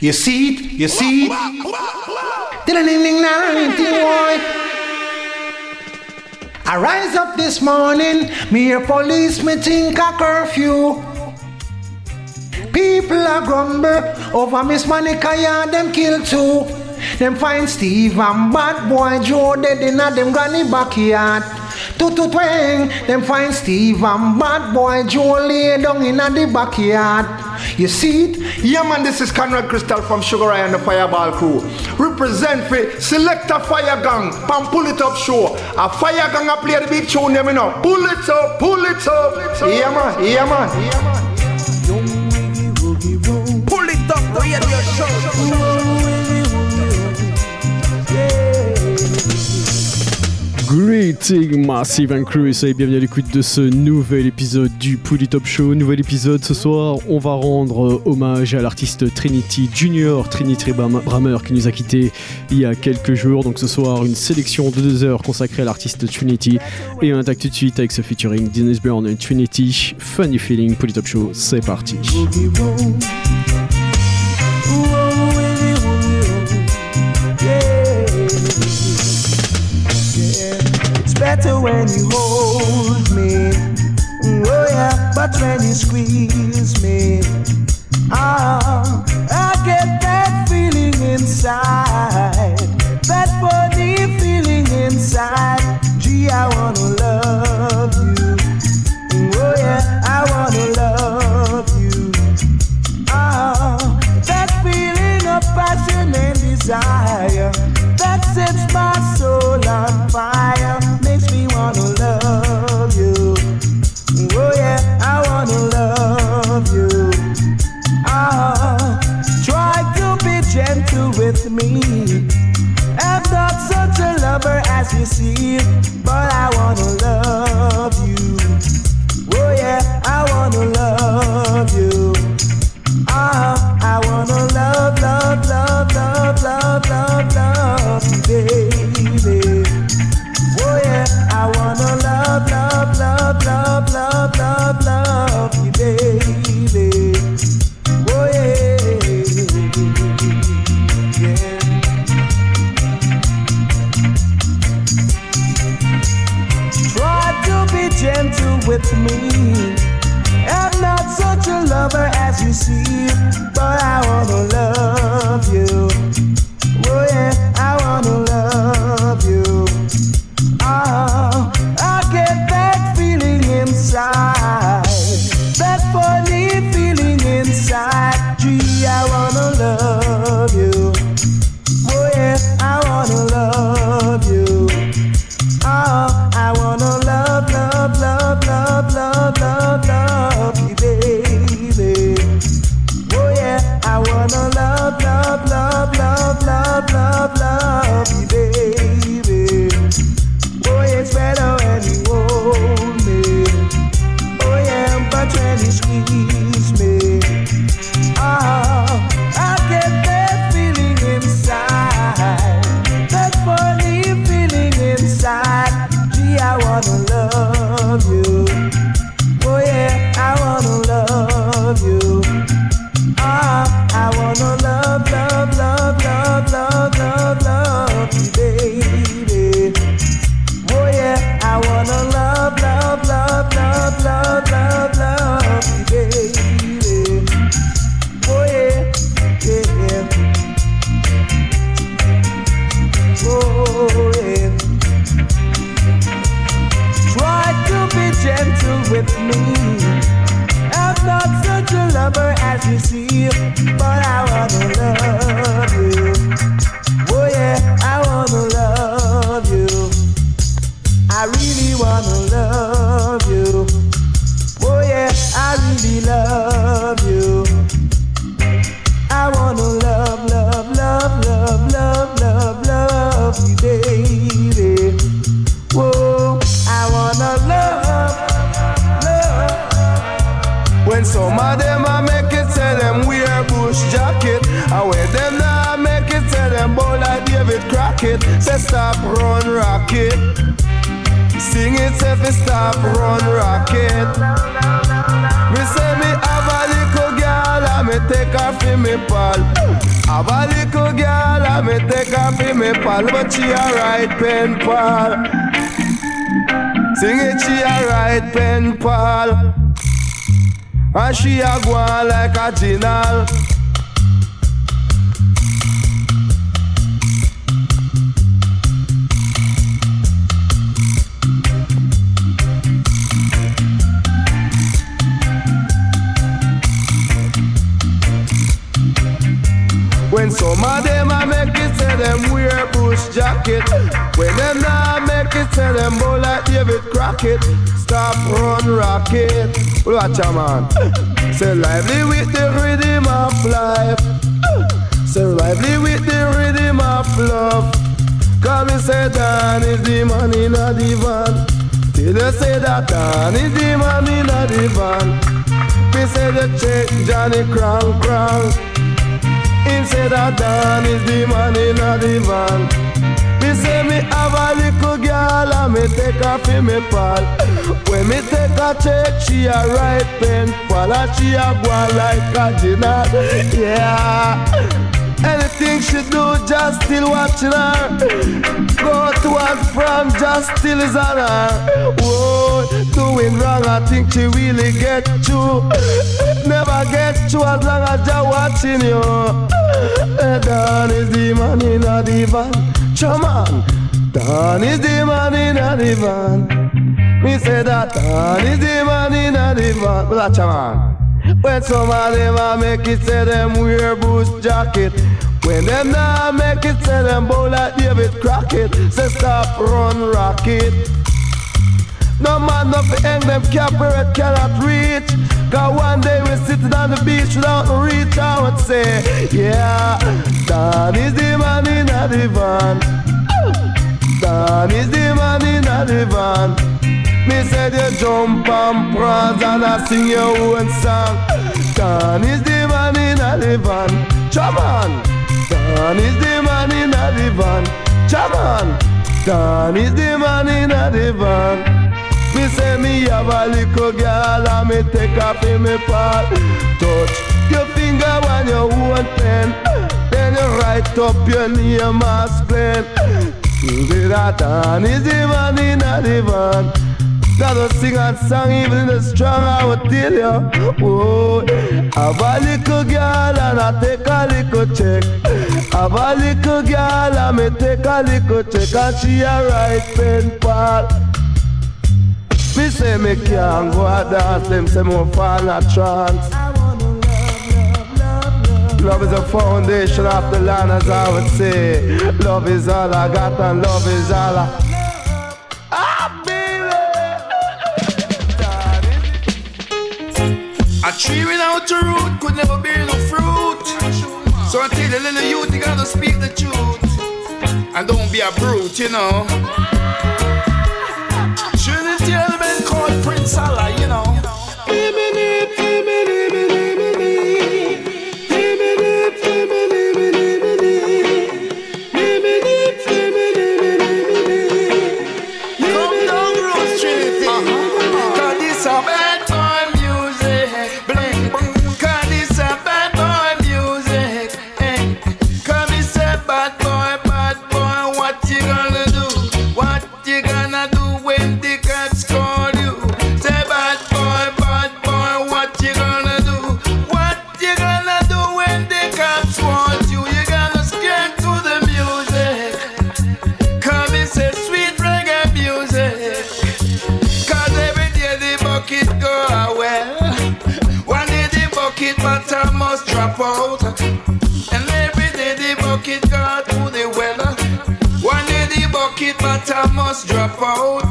You see it, you see it. I rise up this morning, me a police, me think a curfew. People are grumble over Miss Monica, yeah, them kill too. Them find Steve and bad boy Joe dead in a them granny backyard. Tutu twang, them find Steve and bad boy Joe lay down in the backyard. You see it? Yeah man, this is Conrad Crystal from Sugar Eye and the Fireball crew. Represent for Select a Fire Gang, Pam Pull It Up Show. A Fire Gang a play the big tune, you know. Pull it up, pull it up. Yeah man, yeah man. Yeah man. Pull it up, radio show. Greeting Massive and Cruise et bienvenue à l'écoute de ce nouvel épisode du Pouli Top Show. Nouvel épisode ce soir, on va rendre hommage à l'artiste Trinity Junior, Trinity Brammer qui nous a quitté il y a quelques jours. Donc ce soir, une sélection de deux heures consacrée à l'artiste Trinity et on attaque tout de suite avec ce featuring Dennis Brown et Trinity. Funny Feeling, Pouli Top Show, c'est parti. Better when you hold me. Oh yeah, but when you squeeze me, ah, I get that feeling inside, that funny feeling inside. Gee, I wanna love you. Oh yeah, I wanna love you. Ah, that feeling of passion and desire that sets my soul on fire love you. Oh yeah, I wanna love you. Ah, try to love, love, love, love, love, love, love you, baby. Oh yeah. Try to be gentle with me. I'm not such a lover as you see, but I wanna love I wanna love, she a go on like a general. Watch a man. Say lively with the rhythm of life. Say lively with the rhythm of love. Cause me say Dan is the man in a divan. Till you say that Dan is the man in a divan. Me say the check Johnny Crown Crown him say that Dan is the man in a divan. Me say me have a little girl and me take her for me pal. When me take a check, she a right pen and she a go like a dinner. Yeah. Anything she do, just still watching her. Go to and from, just still is on her. Whoa, doing wrong, I think she really get you. Never get you as long as you're watching you. Dan is the man in a divan. Come on. Dan is the man in a divan. Me say that Dan is the man in divan. But that's a man. When some of them a make it say them wear boost jacket. When them not make it say them bow like David Crockett. Say stop run rocket. No man no fi hang them it cannot reach. Cause one day we sitting on the beach without reach I would say Yeah, Dan is the man in a divan Dan is the man in a divan me said you jump and prance and I sing your own song. Dan is the man in a divan. Chaman. Dan is the man in a divan. Chaman. Dan is the man in a divan. Me say me have a little girl and me take off in me part. Touch your finger when you want pen. Then you write up your name as plain. Dan is the man in a divan. Gotta sing a song even in the strong, I would tell you. Oh, have a little girl and I take a little check. Have a little girl and me take a little check and she a right pen pal. Me say me can't go a dance, them say me fall in a trance. Love is the foundation of the land, as I would say. Love is all I got, and love is all I. A tree without a root could never bear no fruit. So until the little youth, you gotta speak the truth. And don't be a brute, you know. Trinity element called Prince Allah, you know. Must drop out.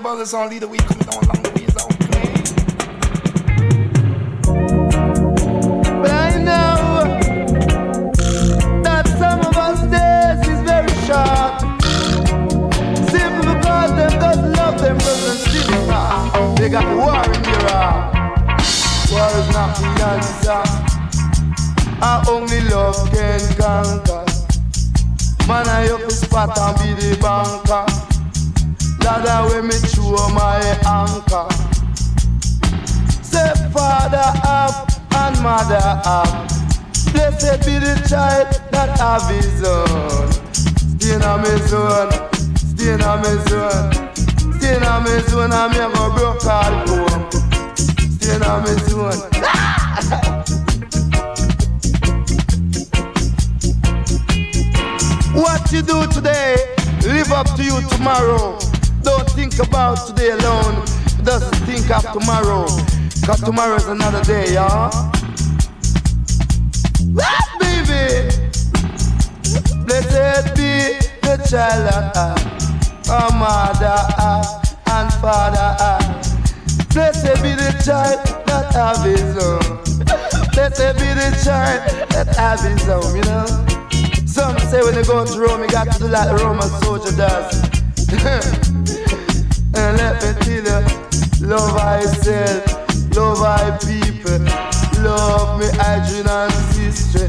the brothers on down along the. But I know that some of us days is very short. Because them doesn't love them brothers They got war in their heart. War is not the answer. Our only love can conquer. Man, I hope his spot and be the banker. Dada when me throw my anchor. Say father up and mother up. Blessed be the child that have his own. Stay in my zone, stay in my zone, stay in my zone. I'm here for broke all home. Stay in my zone. what you do today, live up to you tomorrow. Don't think about today alone. Doesn't think of tomorrow. Cause tomorrow's another day, y'all. Ah, baby! Blessed be the child of uh, our mother uh, and father. Uh. Blessed be the child that have his own. Blessed be the child that have his own, you know. Some say when they go to Rome, you got to do like the Roman soldier does. let me tell you, love myself, love my people, love me Adrian and sister.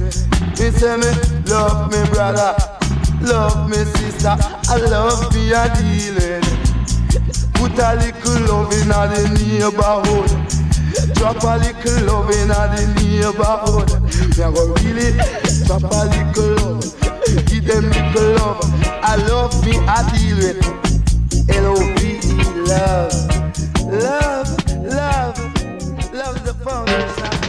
Me tell me love me brother, love me sister, I love me a dealing. Put a little love in the neighborhood, drop a little love in the neighborhood. Me a go really drop a little love, give them little love. I love me a deal with. Hello love, love, love, love the phone.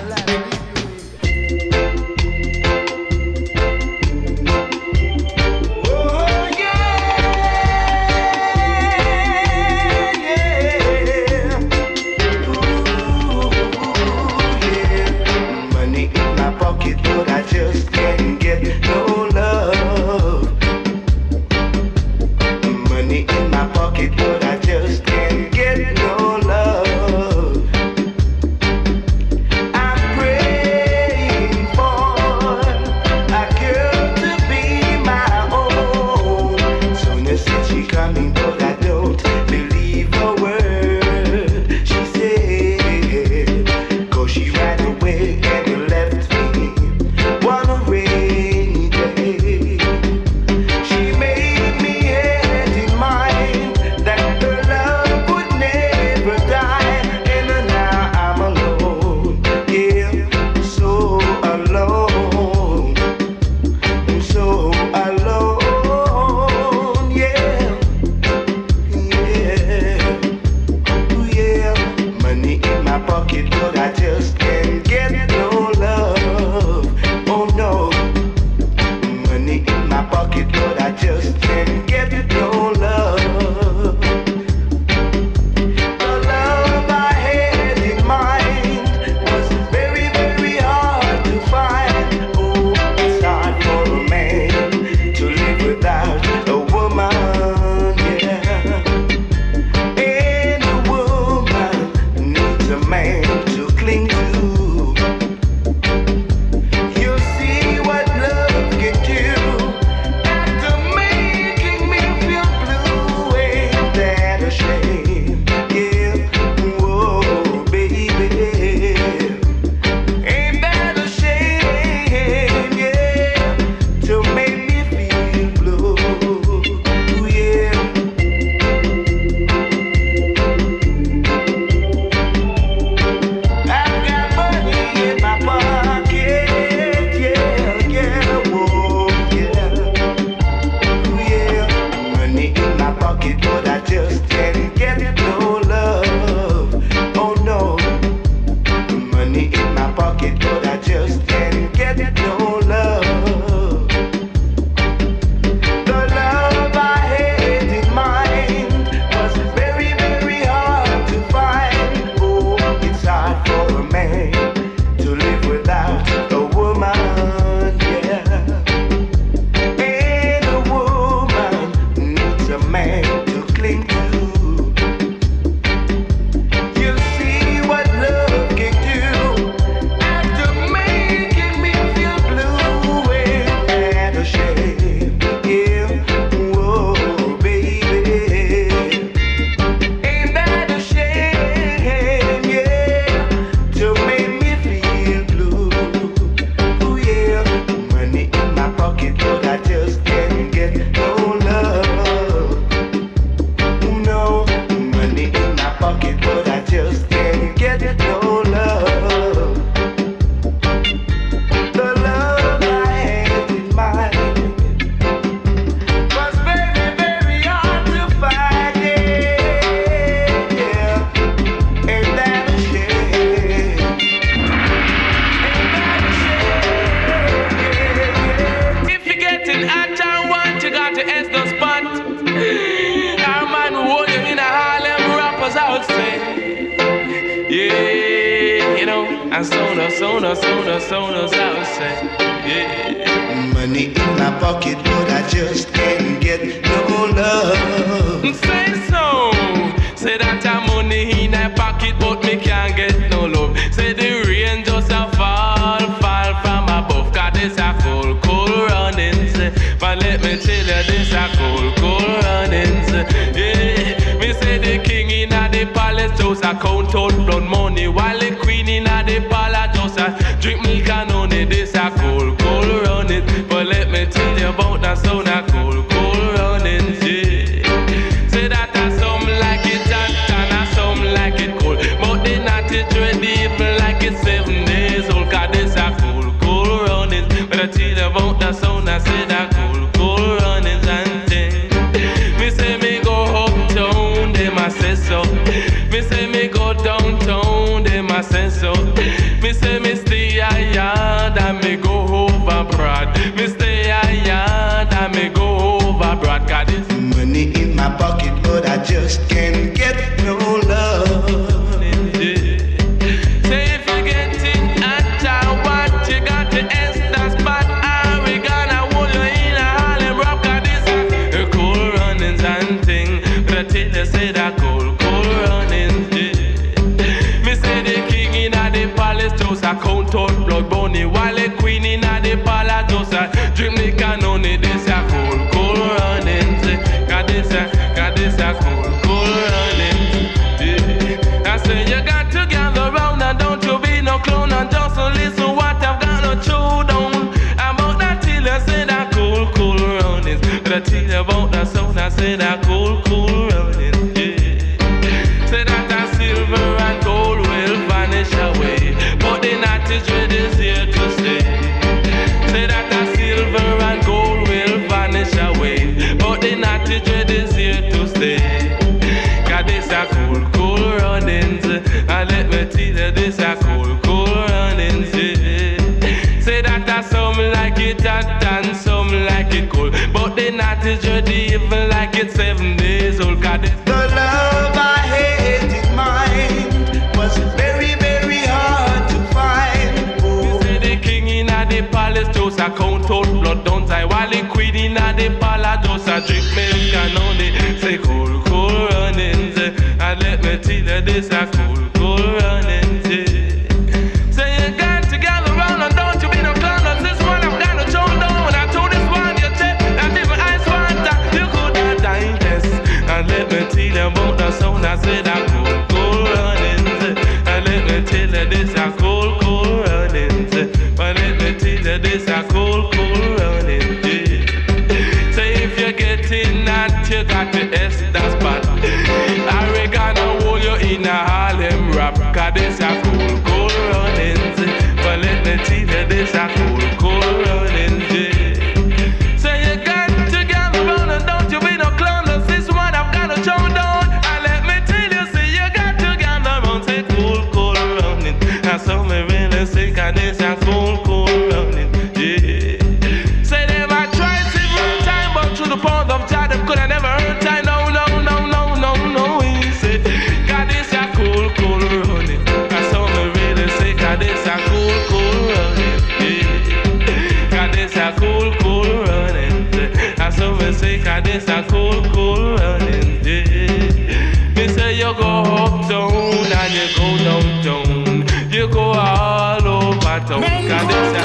them I said so. Me say me go downtown, them I say so. Me say me stay a yard and me go over broad. Me stay a yard and me go over broad. Got it. Money in my pocket, but I just can't get count on blood bunny. While a queen in a the palace, just a drink the like to judge the like it's seven days old. God, it's the love I had in mind was very, very hard to find. Oh. You say the king in the palace just a count out blood, don't I? While the queen in the palace just a drink milk and only Say cool, cool runnings, and let me tell you this a cool is a cold, cold running day. So if you're getting that, you got to S that spot. I reckon I hold you in a Harlem rap, cause this a So.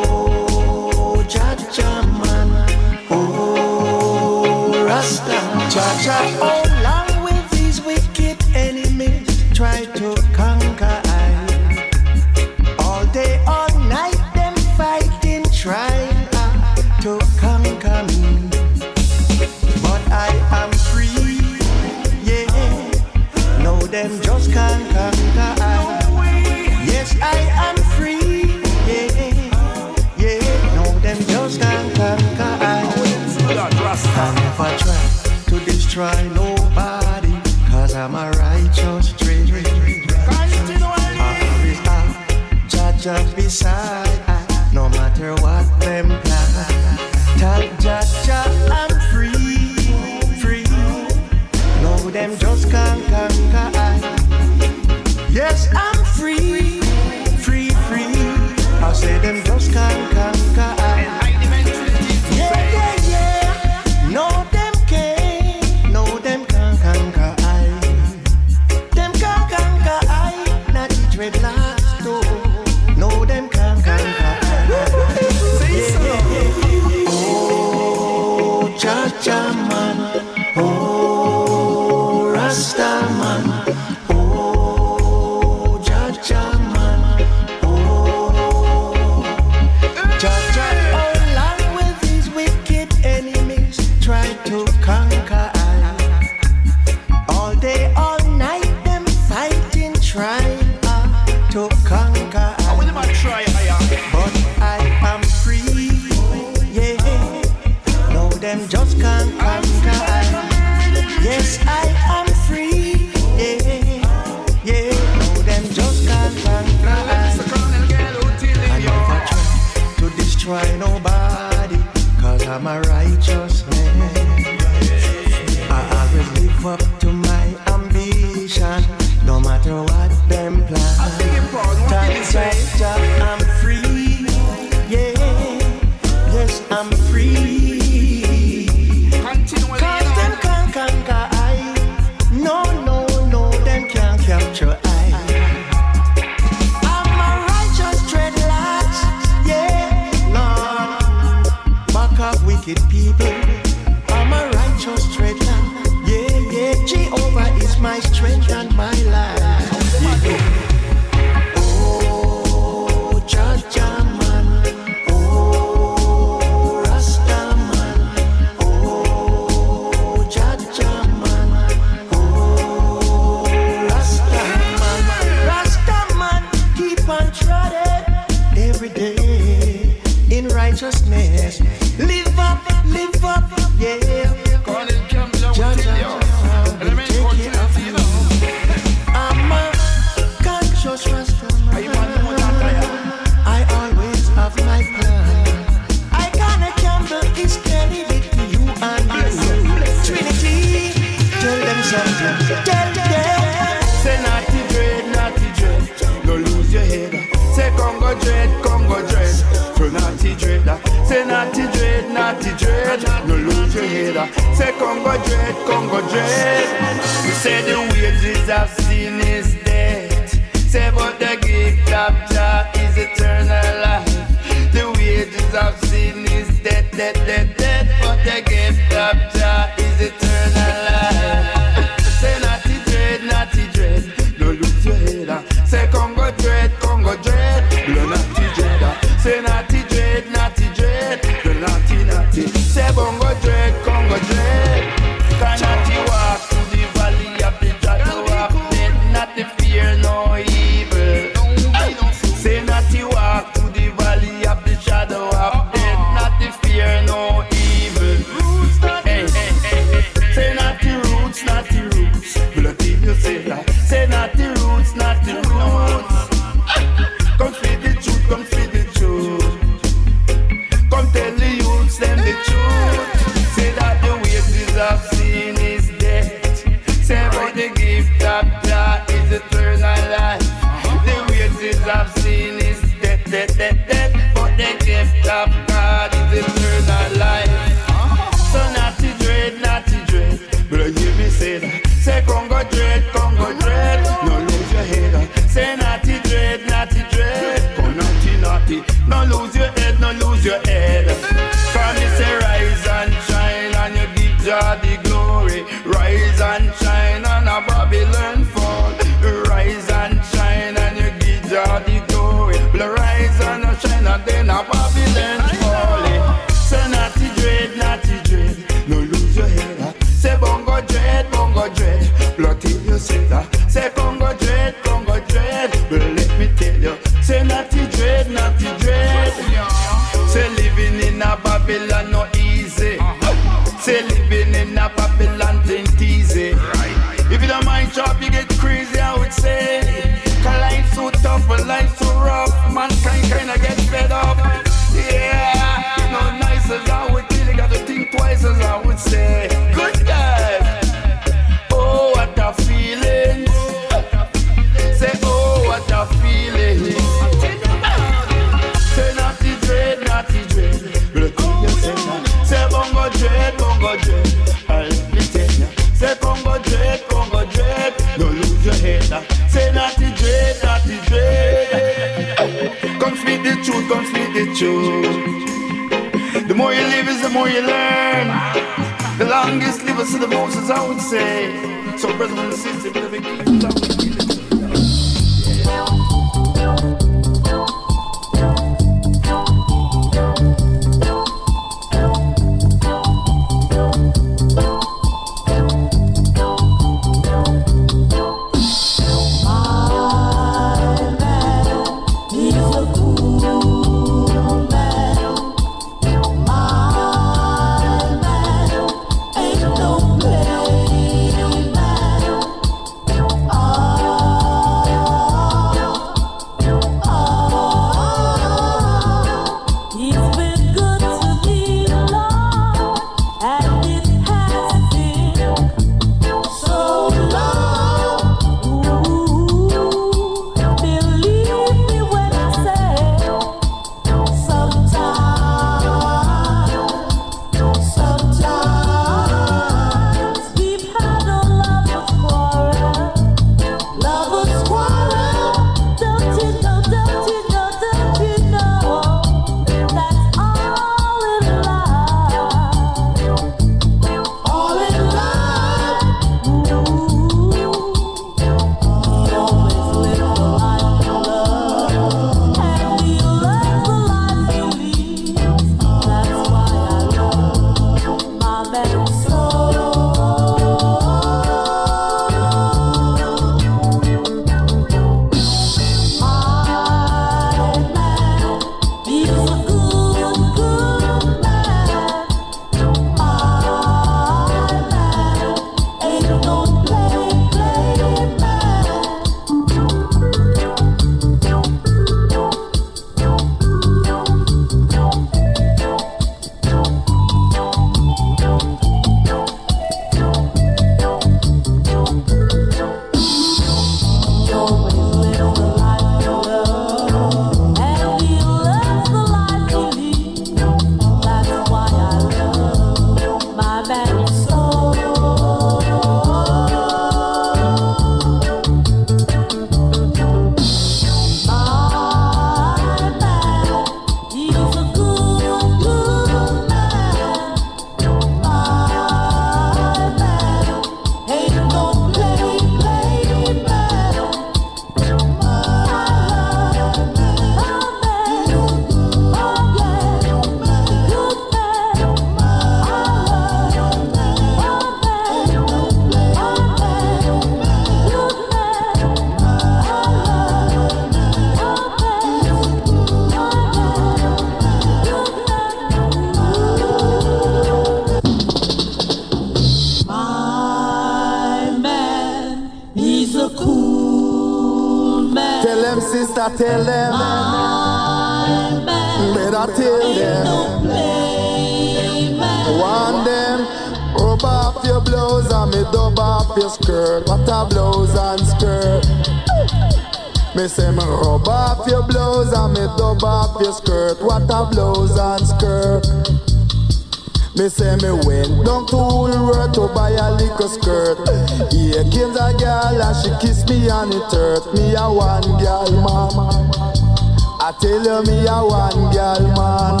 Tell you me a one girl man.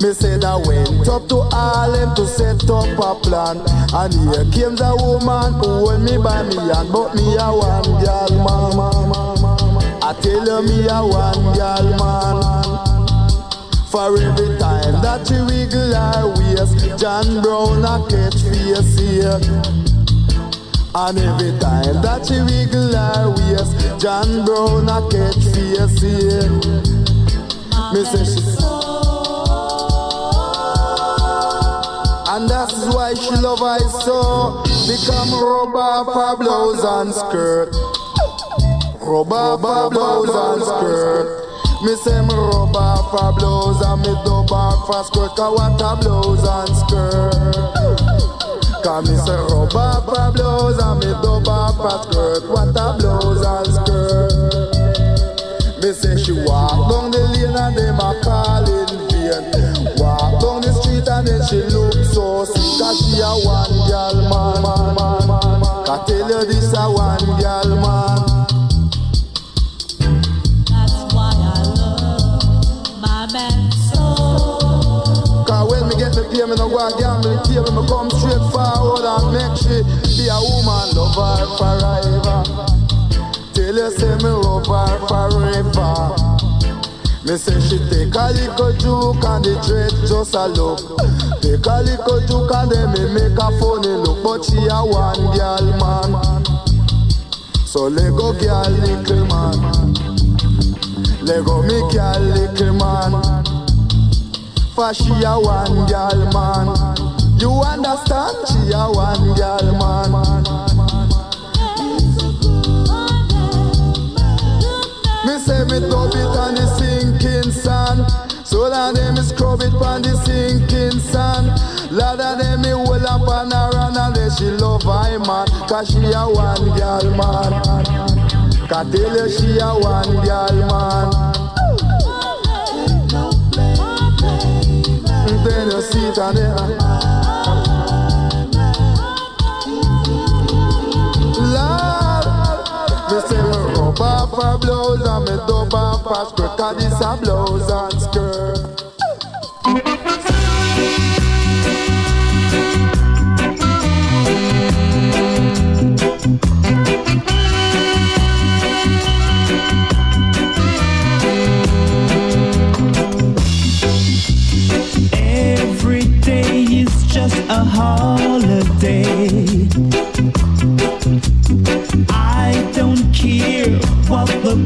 Me said I went up to Harlem to set up a plan. And here came the woman who hold me by me hand But me a one girl man. I tell you me a one girl man. For every time that she wiggle her waist John Brown a catch face here. And every time that she wiggle her waist, John Brown a get fierce here. Me say she's so, And that's why she love I so. Become rubber for blouse and skirt. Rubber for blouse and skirt. Me say me rubber, off a blouse and me do off for skirt. Cause what a blouse and skirt. Cause me say rub off her blouse and me dub off her skirt. What a blouse and skirt. Me say she walk down the lane and them a call take a little juke and the dread just a look. Take a little juke and then me make a funny look, but she a one girl man. So let go girl little man. Let go me girl little man. For she a one girl man You understand? She a one girl man Me say me dub it on the sinking sand. So that them scrub it on the sinking sand. Lord of them me hold up on her and then she love I man. Cause she a one girl man. Can tell you she a one girl man. Then you see it. and blouse and me dub off her skirt Cause this a blouse and skirt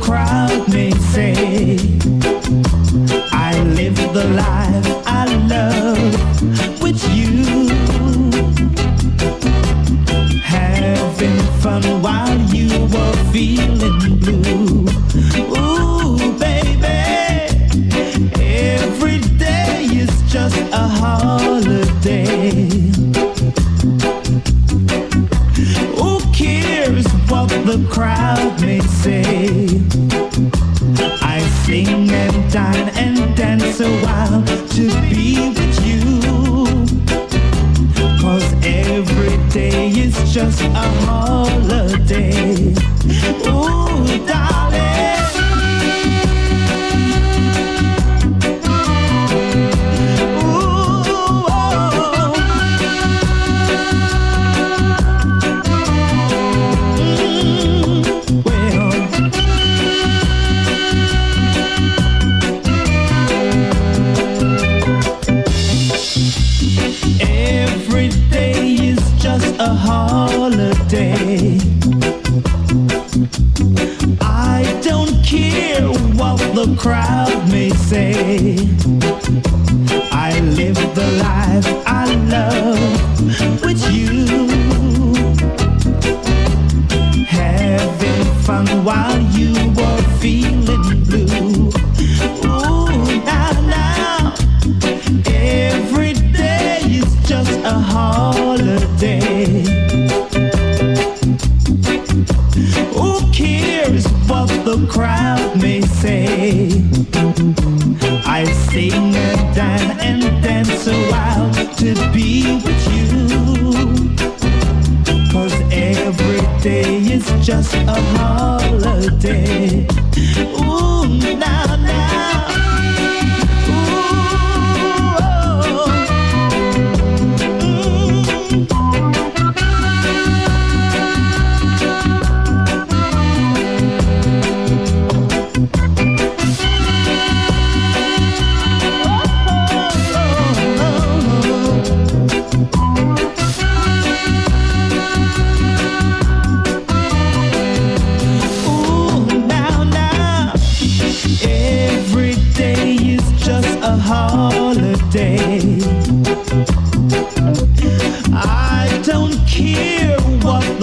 what just a holiday.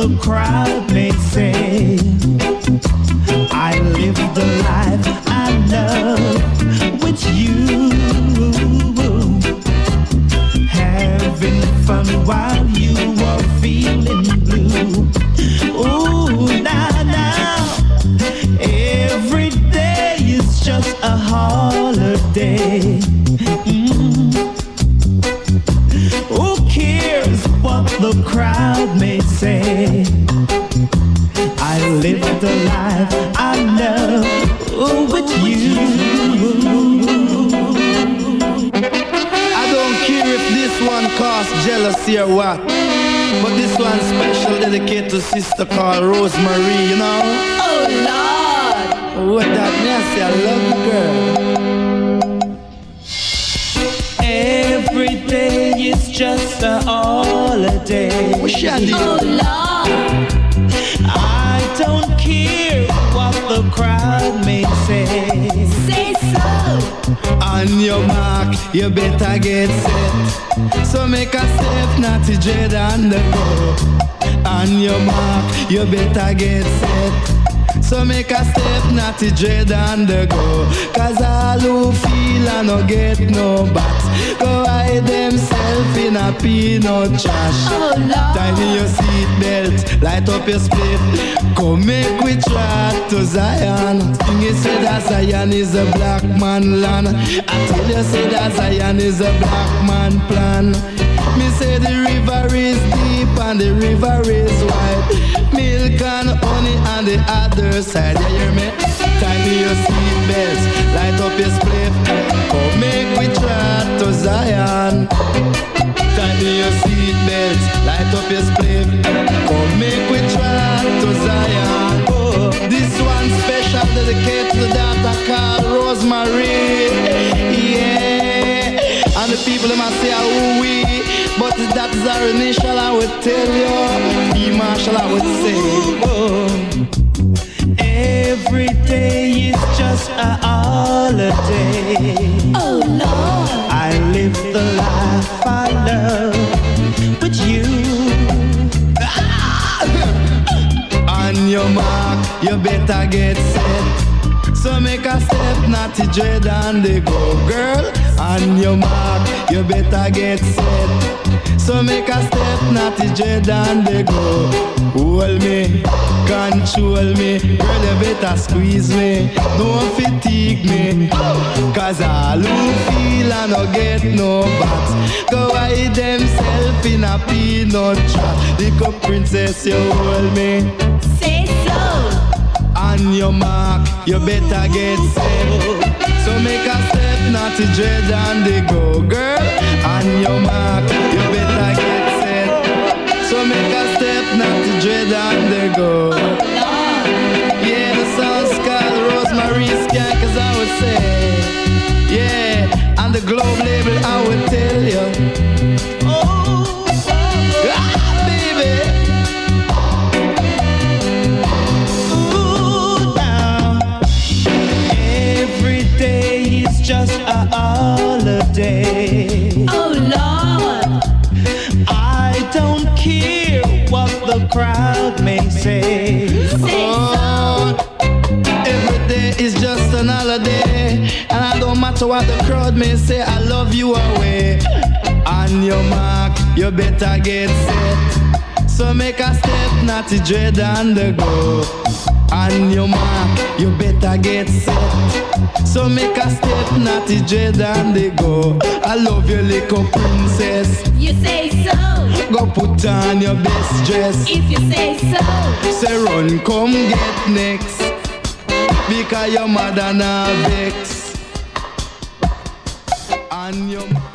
The crowd what. But this one special dedicated to sister called Rosemary, you know? Oh Lord. What that mean? I love you, girl. Every day is just a holiday. What she a do? Oh Lord. I don't care what the crowd may say. Say so. On your mark, you better get set. So make a step, not to dread on the go. On your mark, you better get set. So make a step, not to dread on the go. Cause all who feel and no get no back. Go hide themselves in a peanut trash. Oh Lord. Tighten your seatbelt, light up your split. Come make we track to Zion. Sing it say that Zion is a black man land. I tell you say that Zion is a black man plan. Me say the river is and the river is wide. Milk and honey on the other side. You hear me? Tighten your seatbelts, light up your split. Come make we track to Zion. Tighten your seatbelts, light up your split. Come make we track to Zion. Oh, this one special dedicated to the daughter called Rosemary. Yeah, and the people them say ah, who we, but that is our initial. I would tell you, E Marshall, I would say. Every day is just a holiday. Oh Lord. I live the life I love with you. Ah! On your mark, you better get set. So make a step, not to dread on the go, girl. On your mark, you better get set. So make a step, not to dread on the go. Hold me, control me, girl. You better squeeze me, don't fatigue me. Cause all who feel and no get no bat, go hide themselves in a peanut trap. Little princess, you hold me. Say so. On your mark, you better get set. So make a step, not to dread on the go, girl. On your mark, you better get set. So make a step, not to dread on the go. Yeah, the song's called Rosemary Skank, as I would say. Yeah, on the Globe label, I would tell you. You better get set. So make a step, not to dread on the go. On your mark, you better get set. So make a step, not to dread on the go. I love you, little princess. You say so. Go put on your best dress. If you say so. Say run, come get next. Because your mother now vex. And your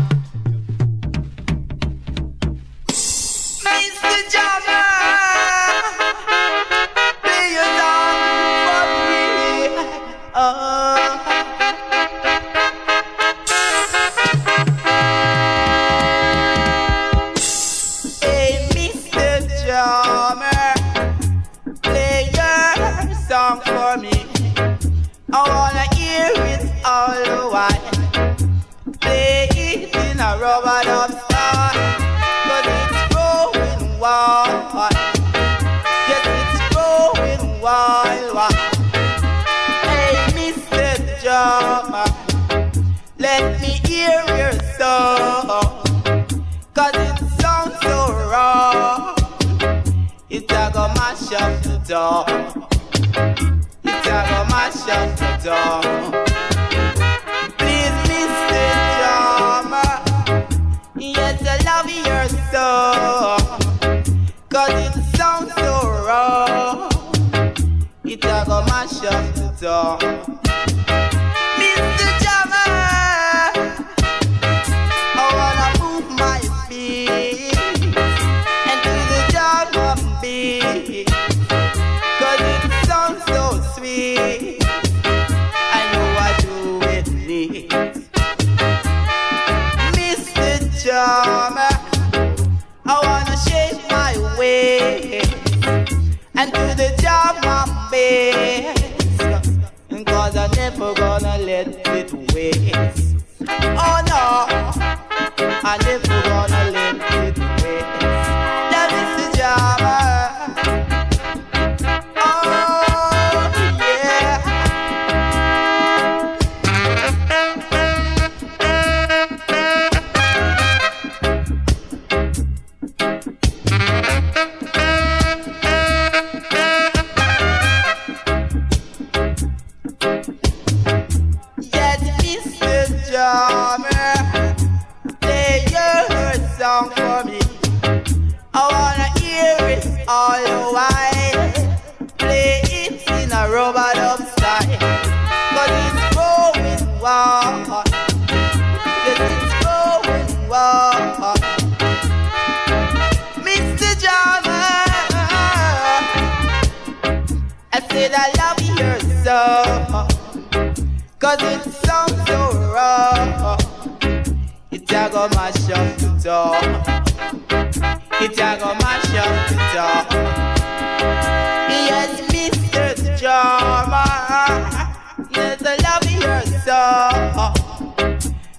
song.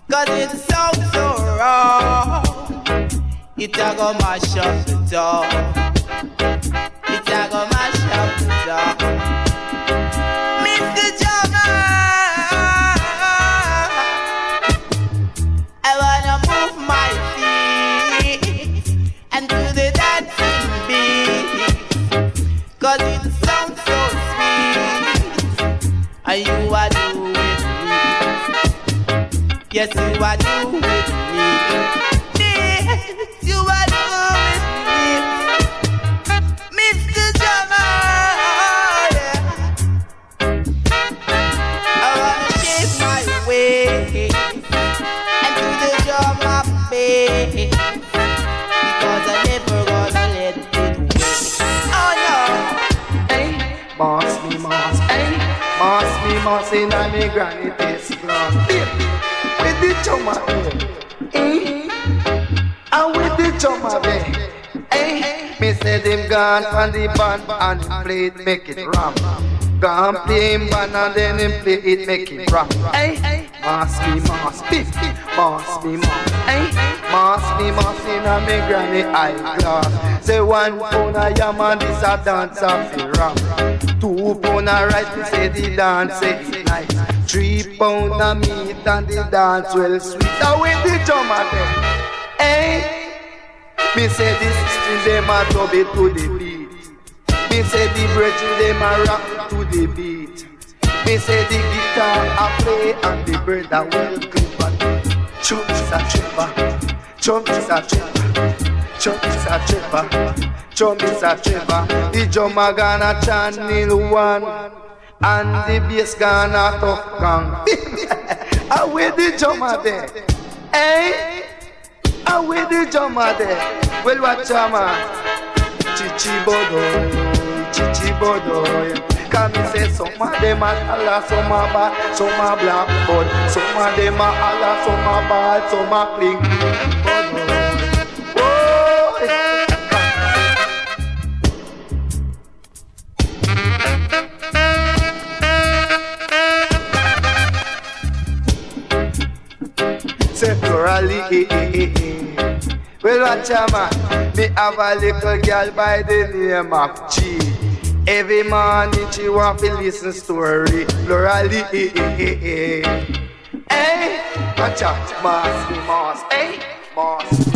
Cause it sounds so raw. It a go mash up the door. Gone on the band and him play it, make it ram. Gone play him band and then him play it, make it ram. Hey, boss me, boss, big, boss me, boss, hey, boss me, boss in a me granny eyeglass. Say one pound of yam and this a dance of the ram. Two pound of rice, me say the dance say it nice. Three pound of meat and the dance well sweet. Now with the drummer then, hey. Me say the sisters them a dub it to the beat. Me say the brethren them a rock to the beat. Me say the guitar a play and the bird a well clip and chum is a tripper, chum is a tripper, chum is a tripper, chum is a tripper. The drummer gonna channel one and the bass gonna tough gang. I with the drummer there, hey. And with the drummer there, well watch a man Chichi bodoy, chichi bodoy Can me say some of them a holla, some a bad, some a black bud Some of them a holla, some a bad, some a cling bodoy Whoa. Separately, eh, eh, eh, eh. Well, watch a man, me have a little girl by the name of G. Every morning she want to listen story, plurally. Hey, watch out, mass, mass, hey, mass.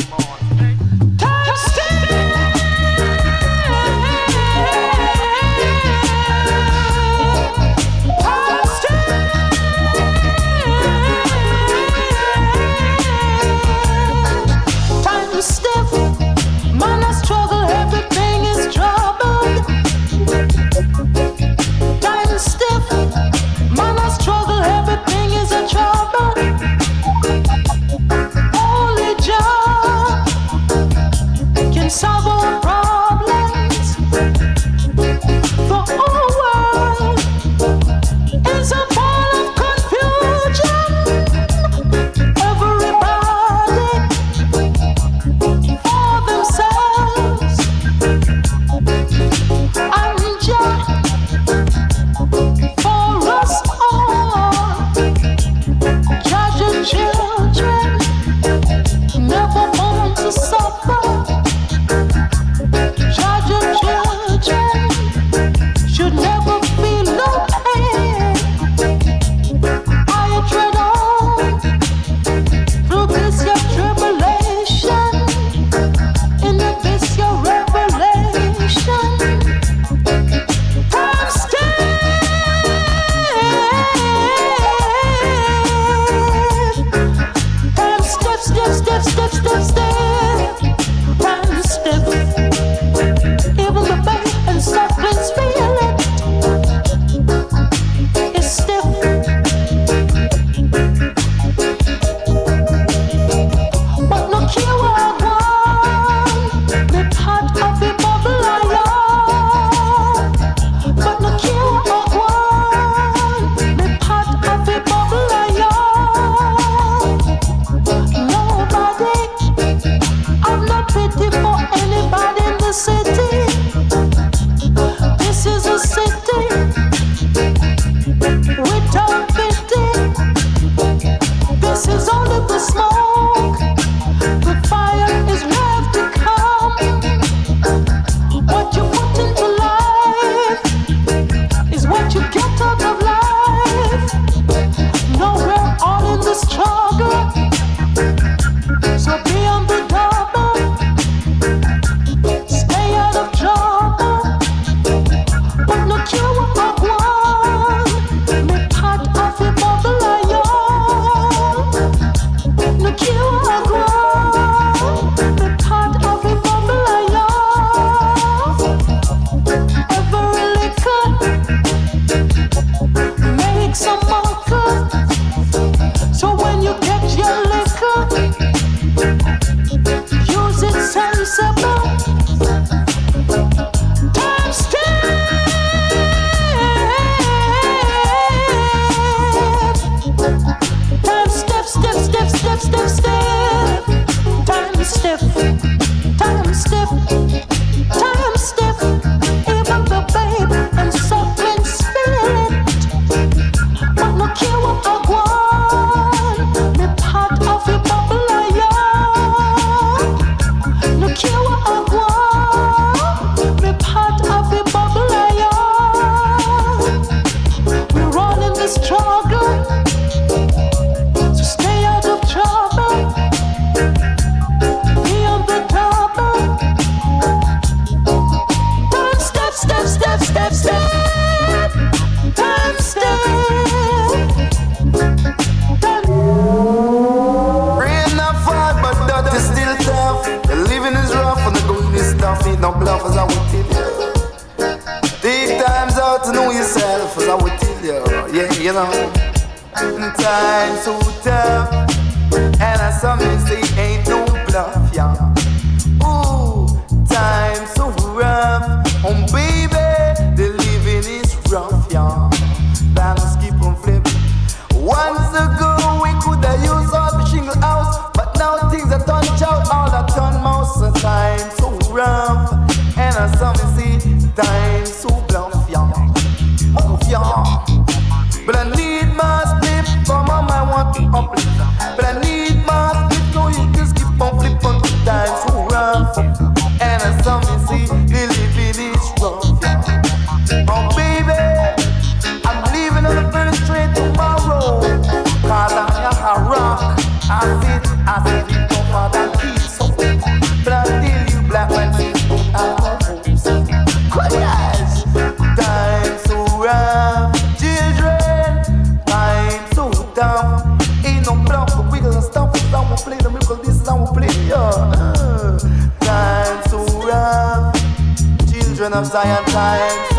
Children of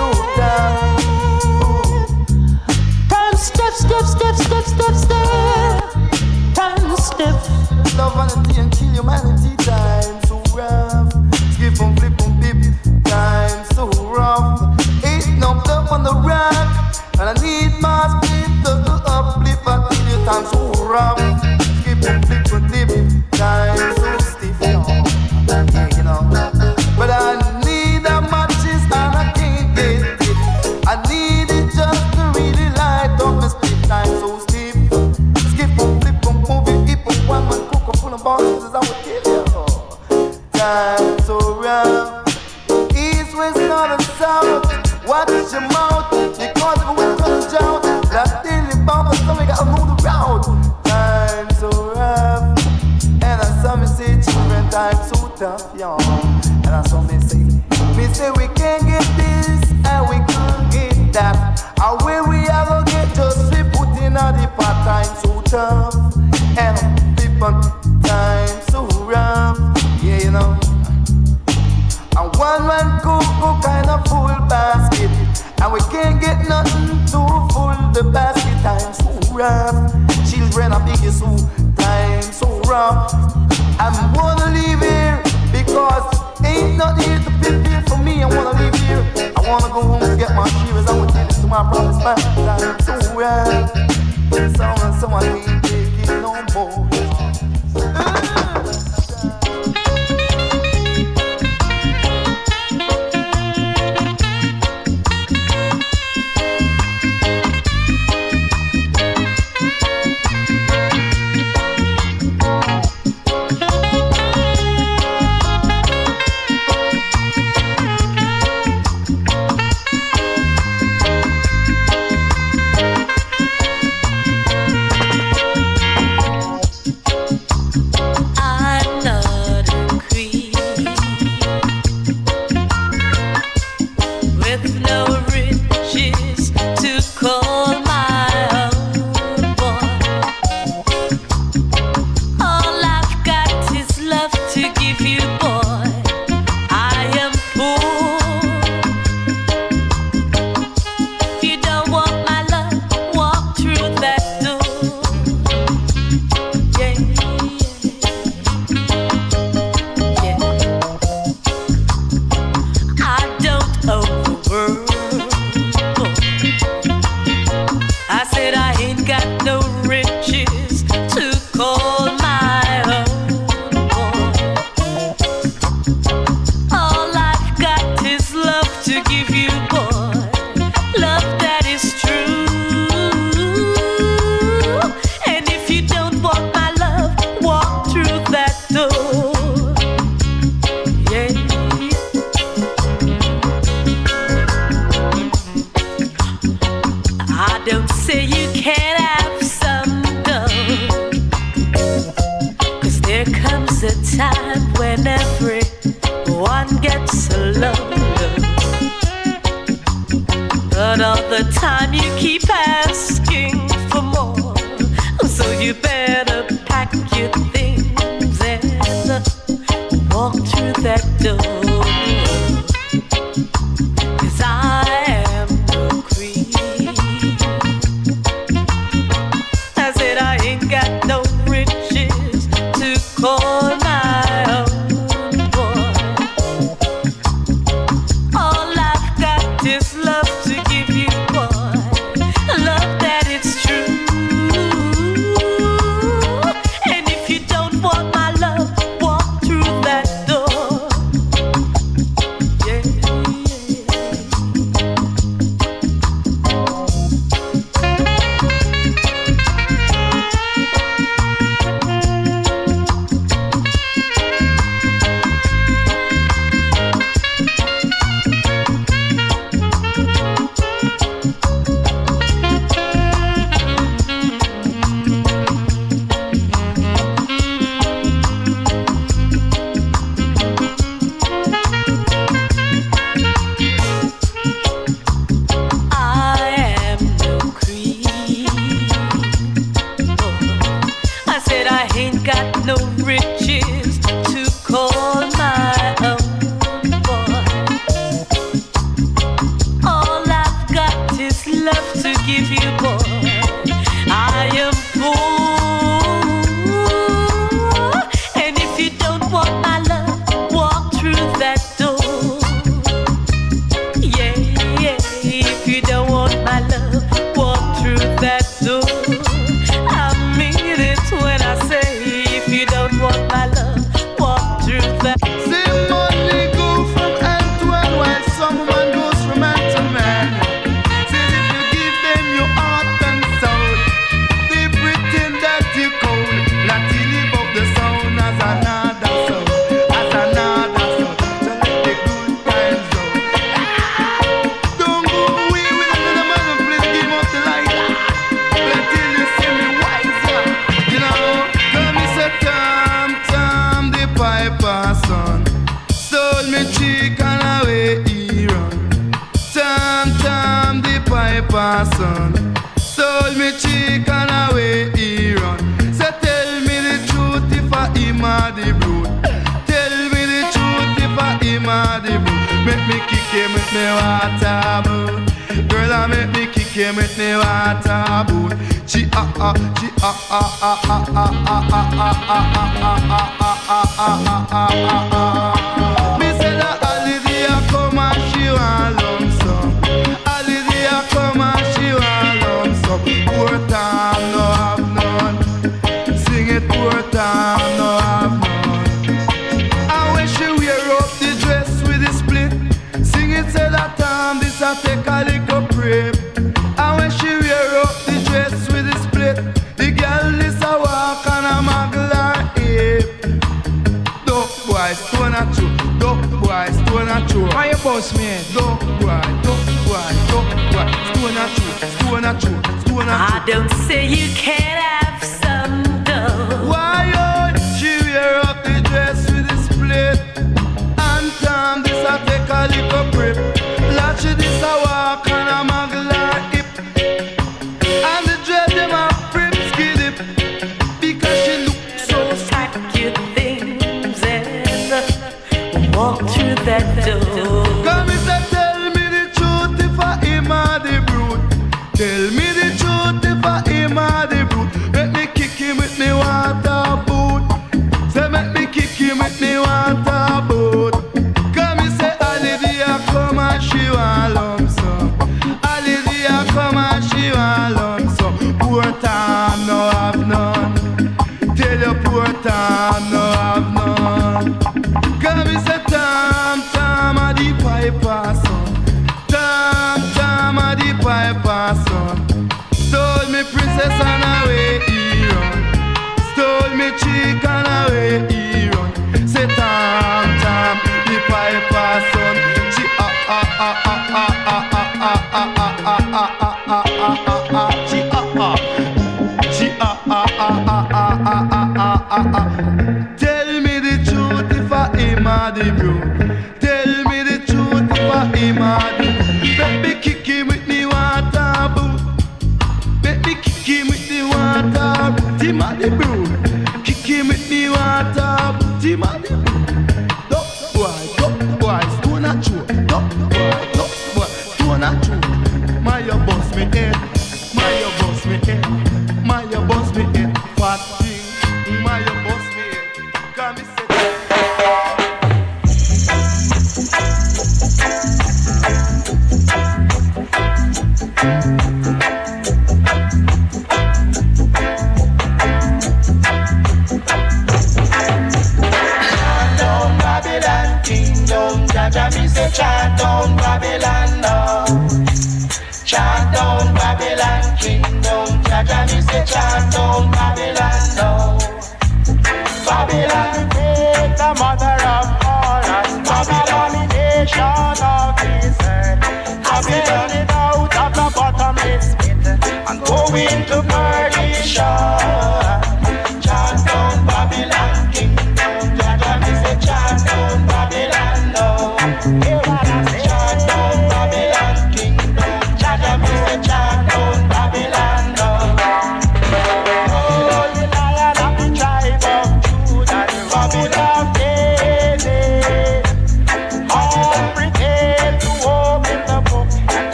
true. Why boss man? Don't cry, don't cry, don't cry. Stone a true, stone a stone a. I don't say you can't have some dough. Why don't you wear up the dress with the split? And time this I take a little grip. Latch this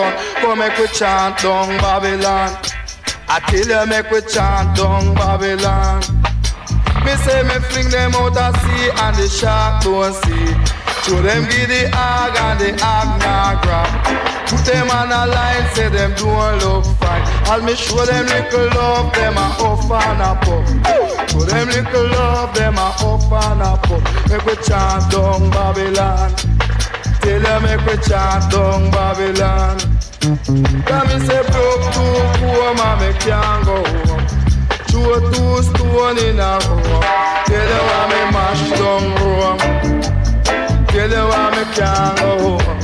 sound. Come make we chant down Babylon. I tell you, make we chant down Babylon. Me say me fling them out of sea and the shark don't see. Show them be the hog and the hog not grab. Put them on a line, say them don't look fine. I'll me show them little love, them a off and a pop. Show them little love, them a off and a pop. Make we chant down Babylon. Tell them make we chant down Babylon. Come me say broke too poor, man, me can't go home. Throw two stone in a row. Tell them why me mash down Rome. Tell them why me can't go home.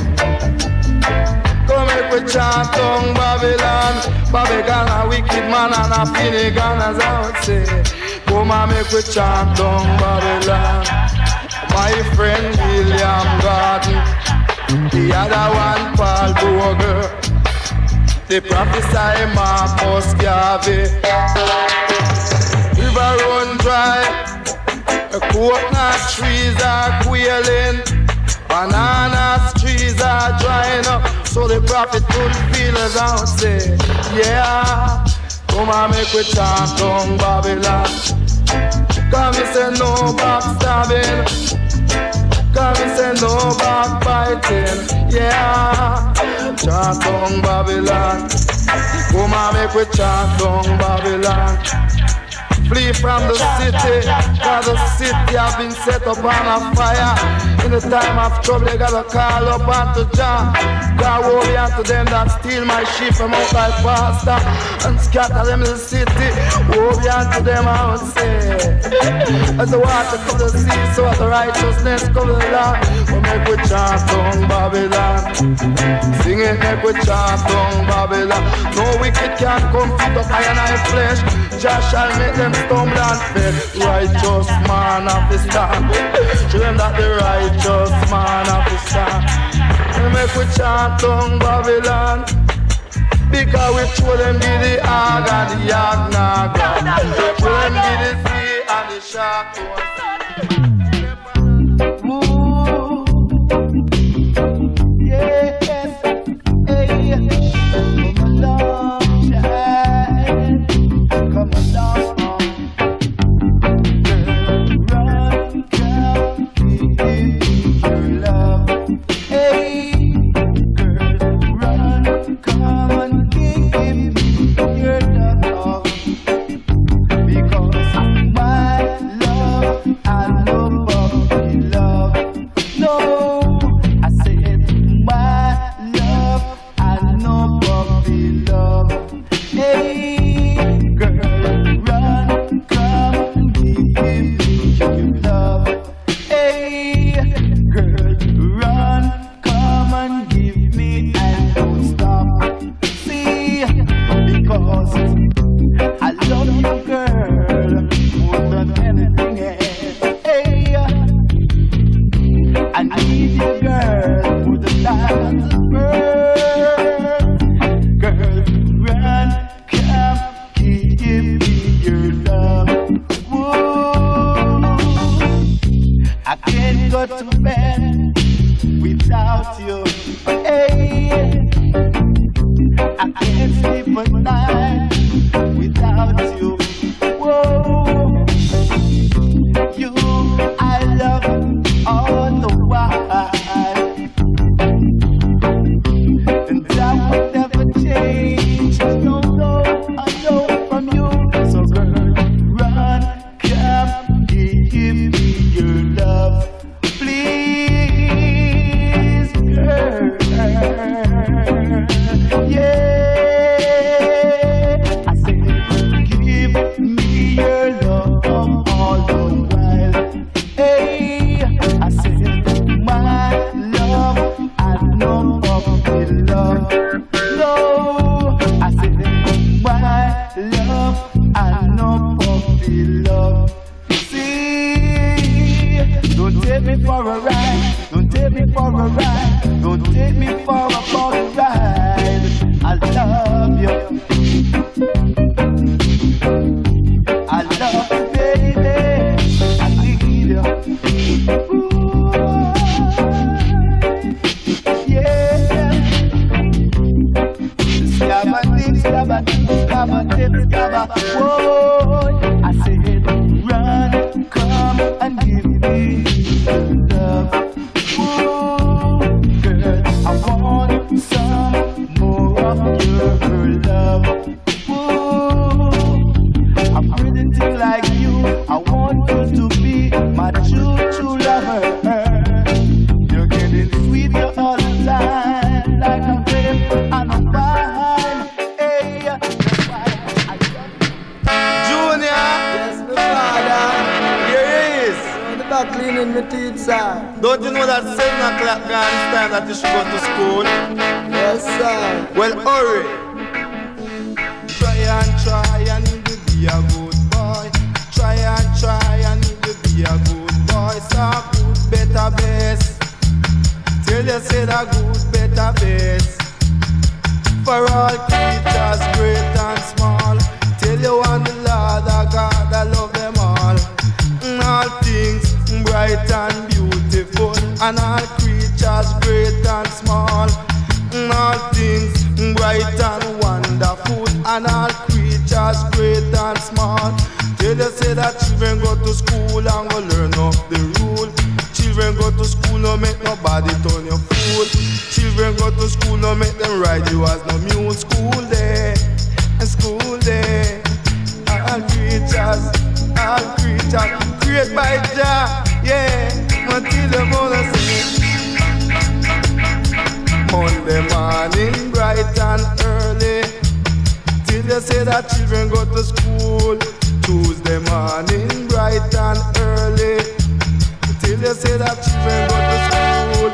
Come make we chant down Babylon. Babylon a wicked man and a finnegan as I would say. Come and make we chant down Babylon. My friend William Gordon. The other one Paul Bogle. The prophesy Marcus Garvey. River run dry. The coconut trees are quailing. Banana trees are drying up. So the prophet as I would say. Yeah. Come and make we chant down Babylon. Come and say no backstabbing. Come and say no backbiting. Yeah. Chant down Babylon. Come and make we chant down Babylon. Flee from the city, cause the city have been set up on a fire. In the time of trouble, they gotta call up unto Jah. God woe be unto them that steal my sheep from out my pastor and scatter them in the city. Woe be unto them, I would say. As the water cover the sea, so as the righteousness cover the land. We make we chant down Babylon. Sing it, make we chant down Babylon. No wicked can come fit up iron and flesh. Jah shall make them stumble and fail. Righteous man of the stand. Show them that the righteous man of the stand. We make we chant down Babylon. Because we show them be the hog and the hog grab. Show them be the sea and the shark creatures, by Jah, yeah. Until the morning sing. Monday morning, bright and early. Till you say that children go to school. Tuesday morning, bright and early. Till you say that children go to school.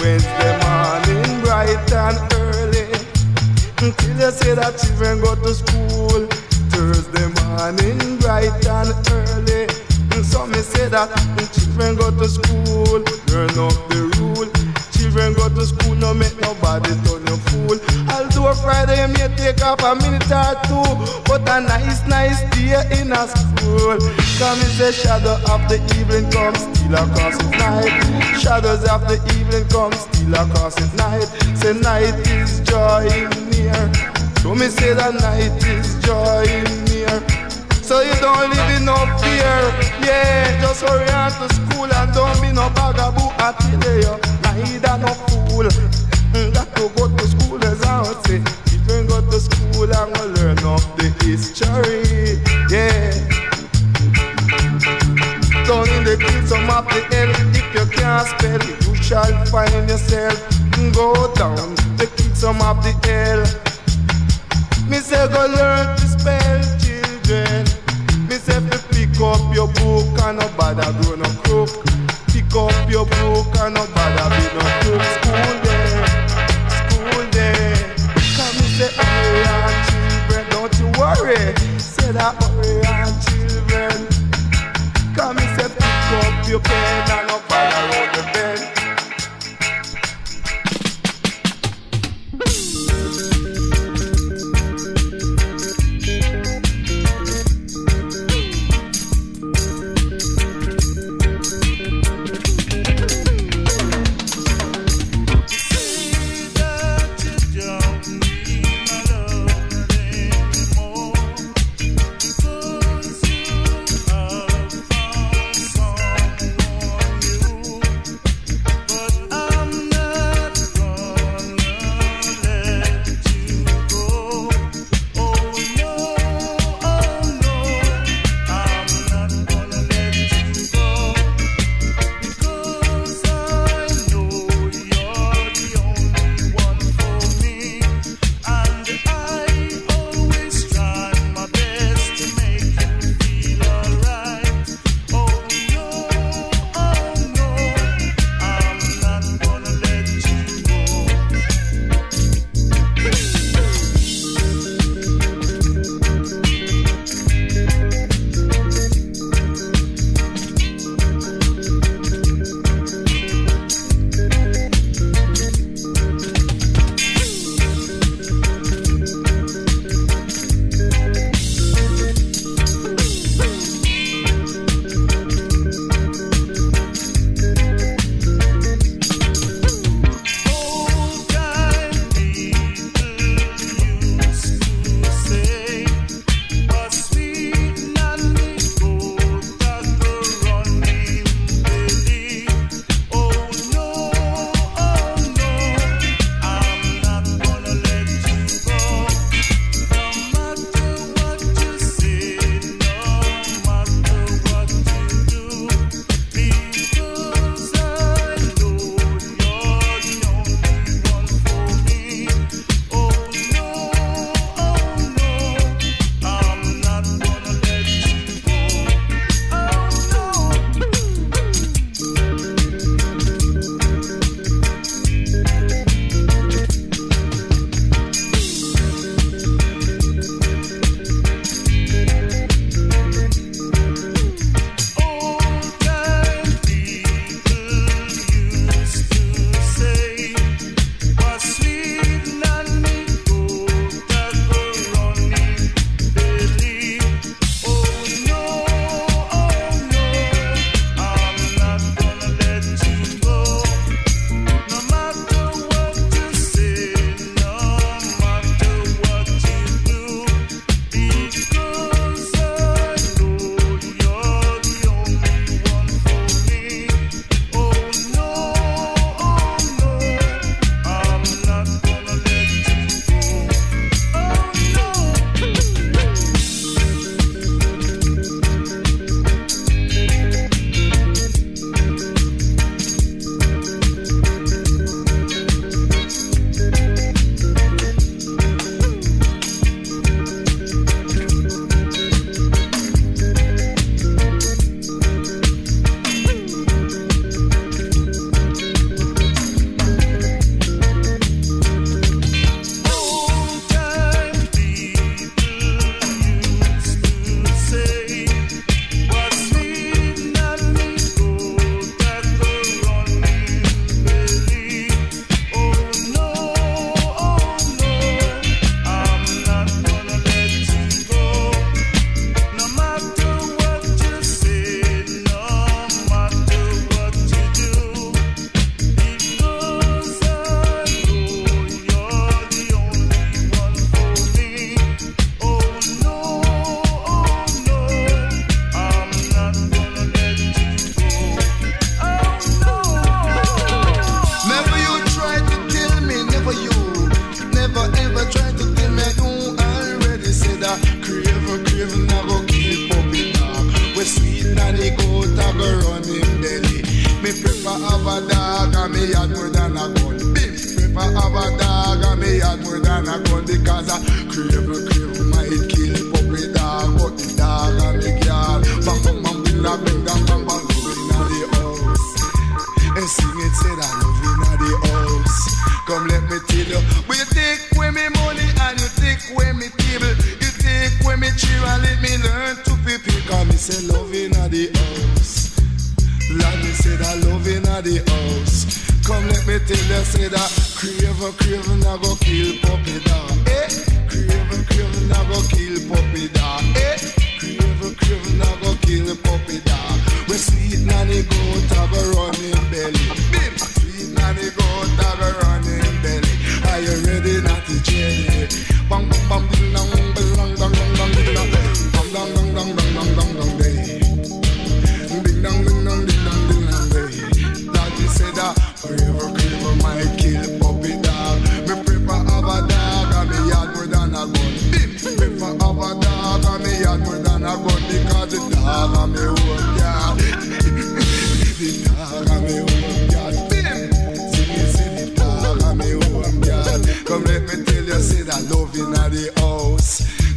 Wednesday morning, bright and early. Till you say that children go to school. Thursday morning, bright and early. Me say that children go to school, learn up the rule. Children go to school, no make nobody turn you fool. Although Friday you may take off a minute or two, but a nice, nice day in a school. Come and say shadow of the evening comes, still across the night. Shadows of the evening come, still across the night. Say night is joy near. So me say that night is joy near. So you don't live in no fear. Yeah, just hurry on to school and don't be no bugaboo until you neither no fool. Mm, Got to go to school as I would say. Children go to school and go learn of the history. Yeah. Down in the kingdom of the hell, if you can't spell, you shall find yourself. Go down the kingdom of the hell. Me say go learn to spell, children. Me say fi pick up your book and no bother grow no crook. Pick up your book and no bother be no crook. School day, school day. Come me say hurry on, children, don't you worry. Say that oh, hurry on, children. Come me say pick up your pen and no bother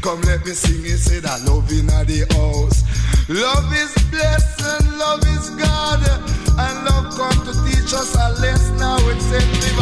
Come let me sing it, say that love in the house. Love is blessing, love is God. And love come to teach us a lesson now. It's said, live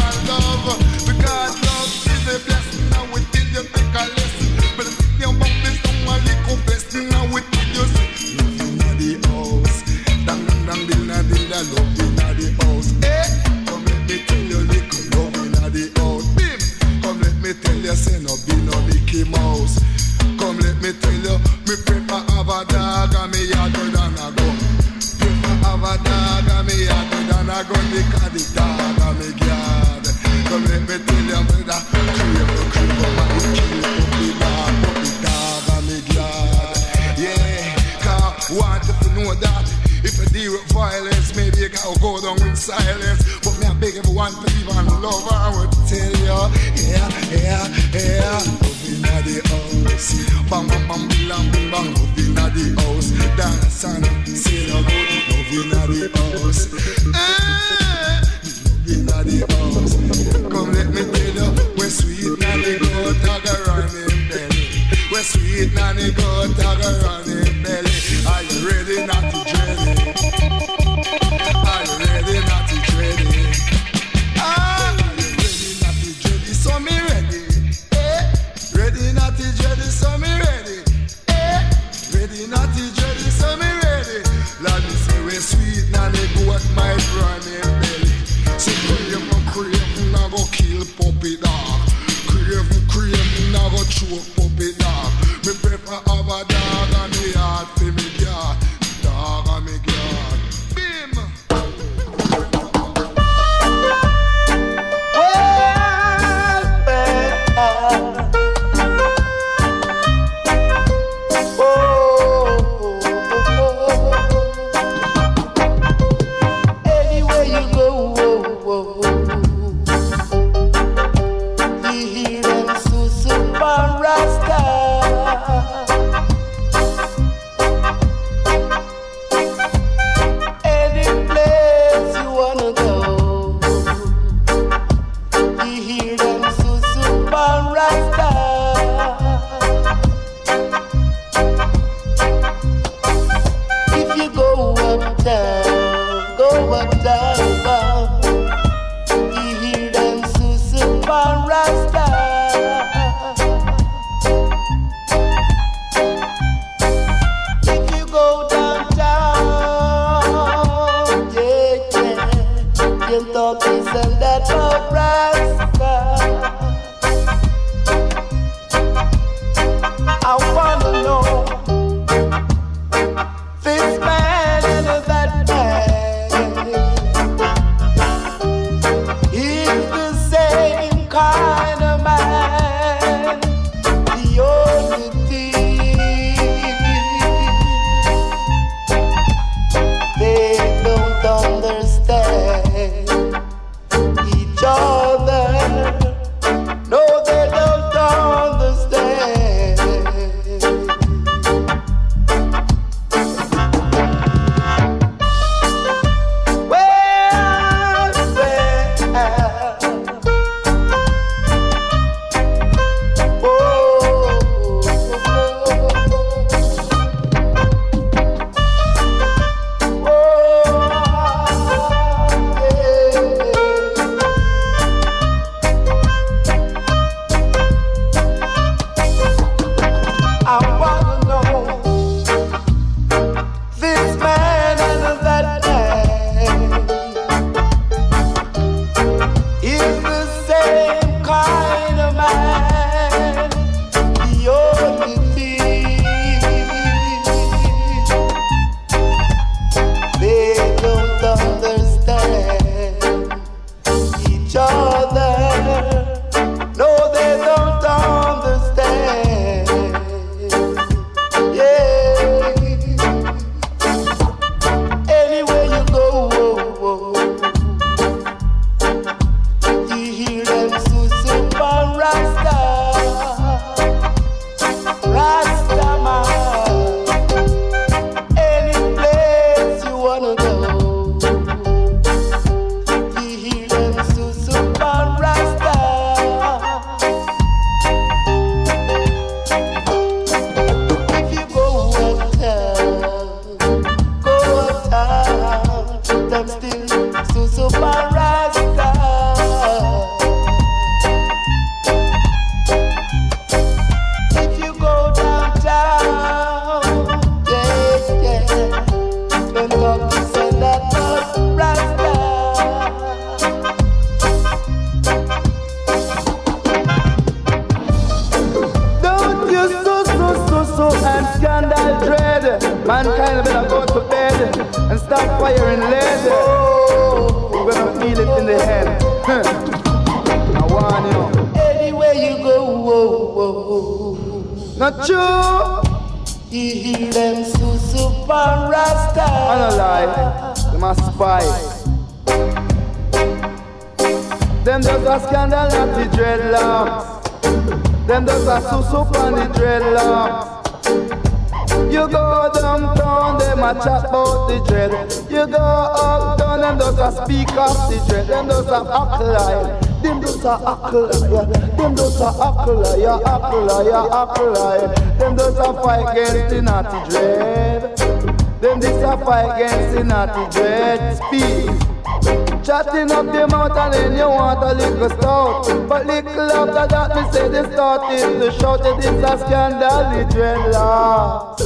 to it's a scandal the dreadlocks.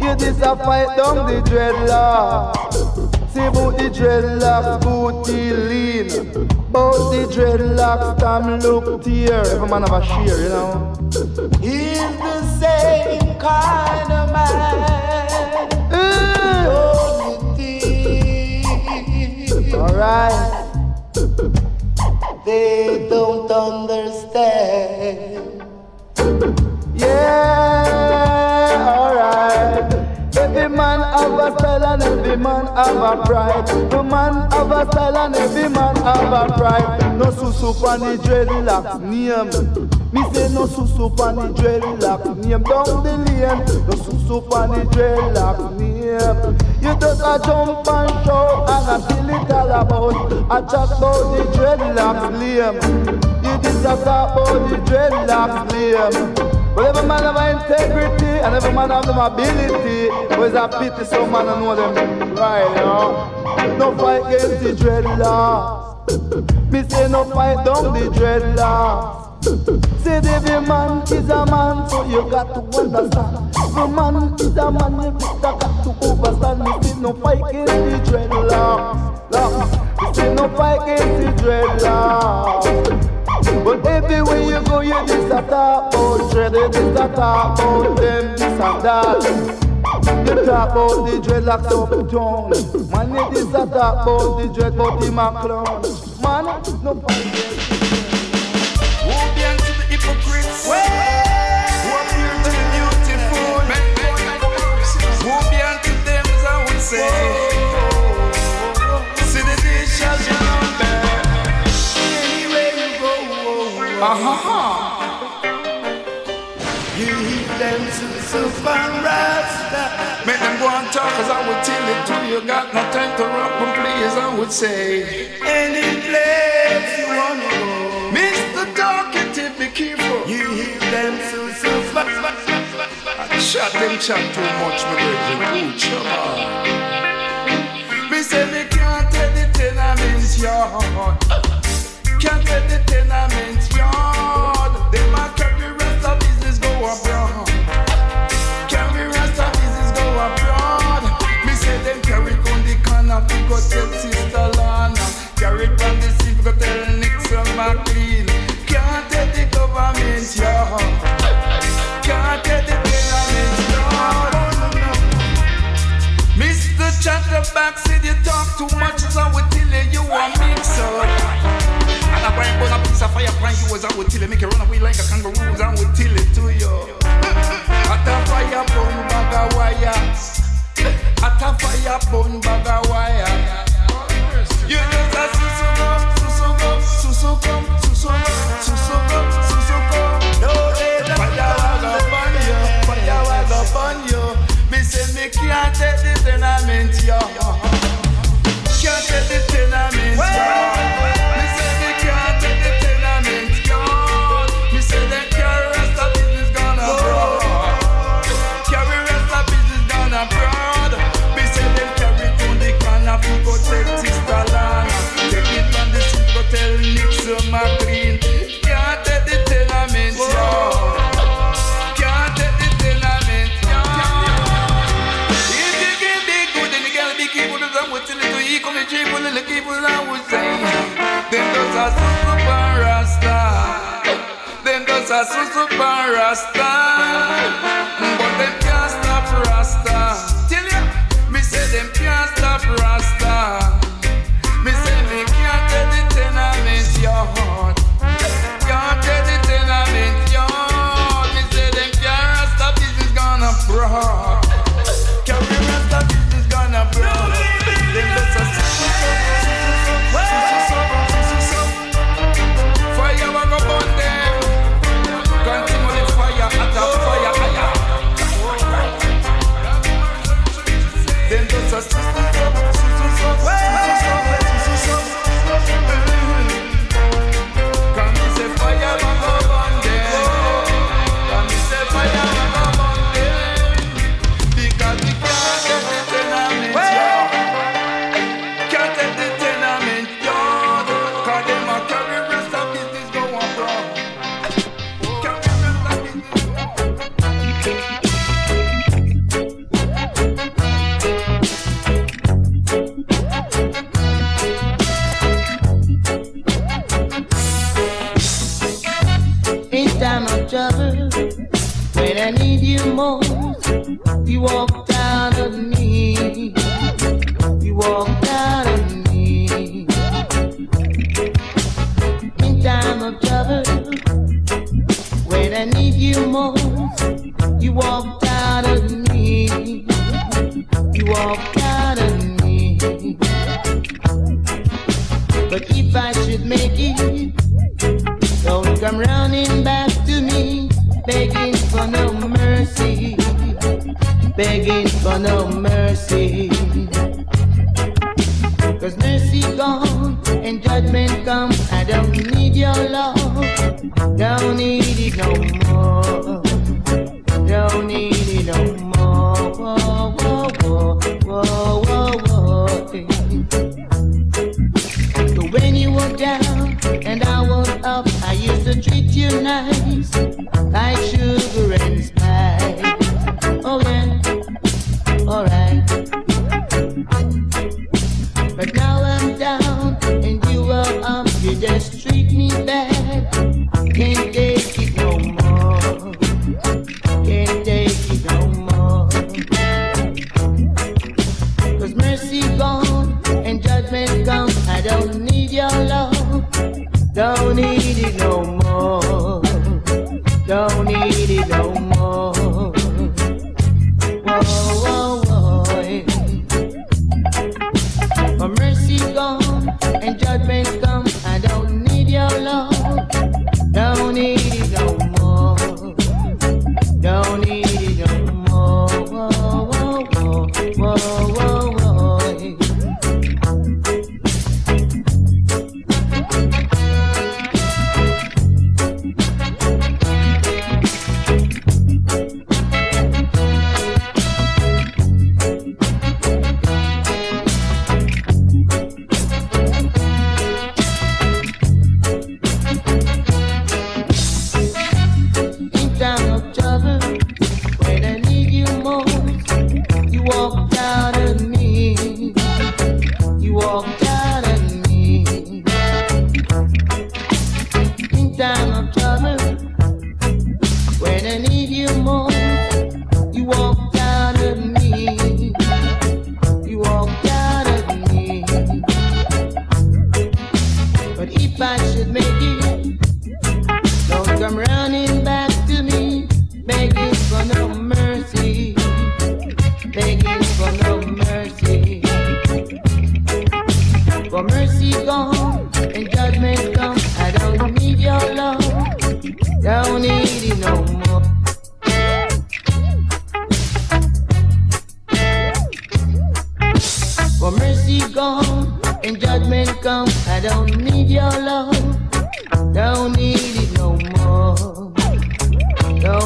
You this a fight down the dreadlocks. See about the dreadlocks booty lean. About the dreadlocks time look tear. Every man have a shear you know. He's the same kind of man. Eh. Only thing Alright have a pride. Every man have a style and every man have a pride. No susu pan the dreadlocks name. Me say no susu pan the dreadlocks name. Down the lane, no susu pan the dreadlocks name. You just a jump and shout and a feel it all about. I chat about the dreadlocks lame. You just a talk about the dreadlocks lame. But every man have integrity and every man have them ability. But it's a pity some man don't know them right, you know. No fight against the dreadlocks. Me say no fight down the dreadlocks. Say every man is a man, so you got to understand. The man is a man, you got to overstand. Me say no fight against the dreadlocks. Locks. Me say no fight against the dreadlocks. But everywhere you go, you this a talk about dread, you this a talk about them, this and that. You talk about the dreadlocks uptown. Man, you this a talk about the dread, but the clown. Man, no be unto the hypocrites? Who appear to the beautiful? Who be unto them, I would say? Would say. Any you. You hear them susu pan I chat them say go go abroad. Them carry on the corner to go tell Sister Lana. Carry it from the sea go tell Nixon McLean. Can't take the tenements yard. Mr. Chatterback said you talk too much, so will tell you you are mix up brain burn a piece of fire upon you as I would till it make you run away like a kangaroo I would till it to you. At a fire burn bag of wires. At a fire burn bag of wires. You just a susu go, susu go, susu go, susu go, susu go, susu go. No day the fire will upon you, fire will upon you. Me say me can't take this and I meant you. people, little people, I would say. Them those are super rasta. Them those are super rasta.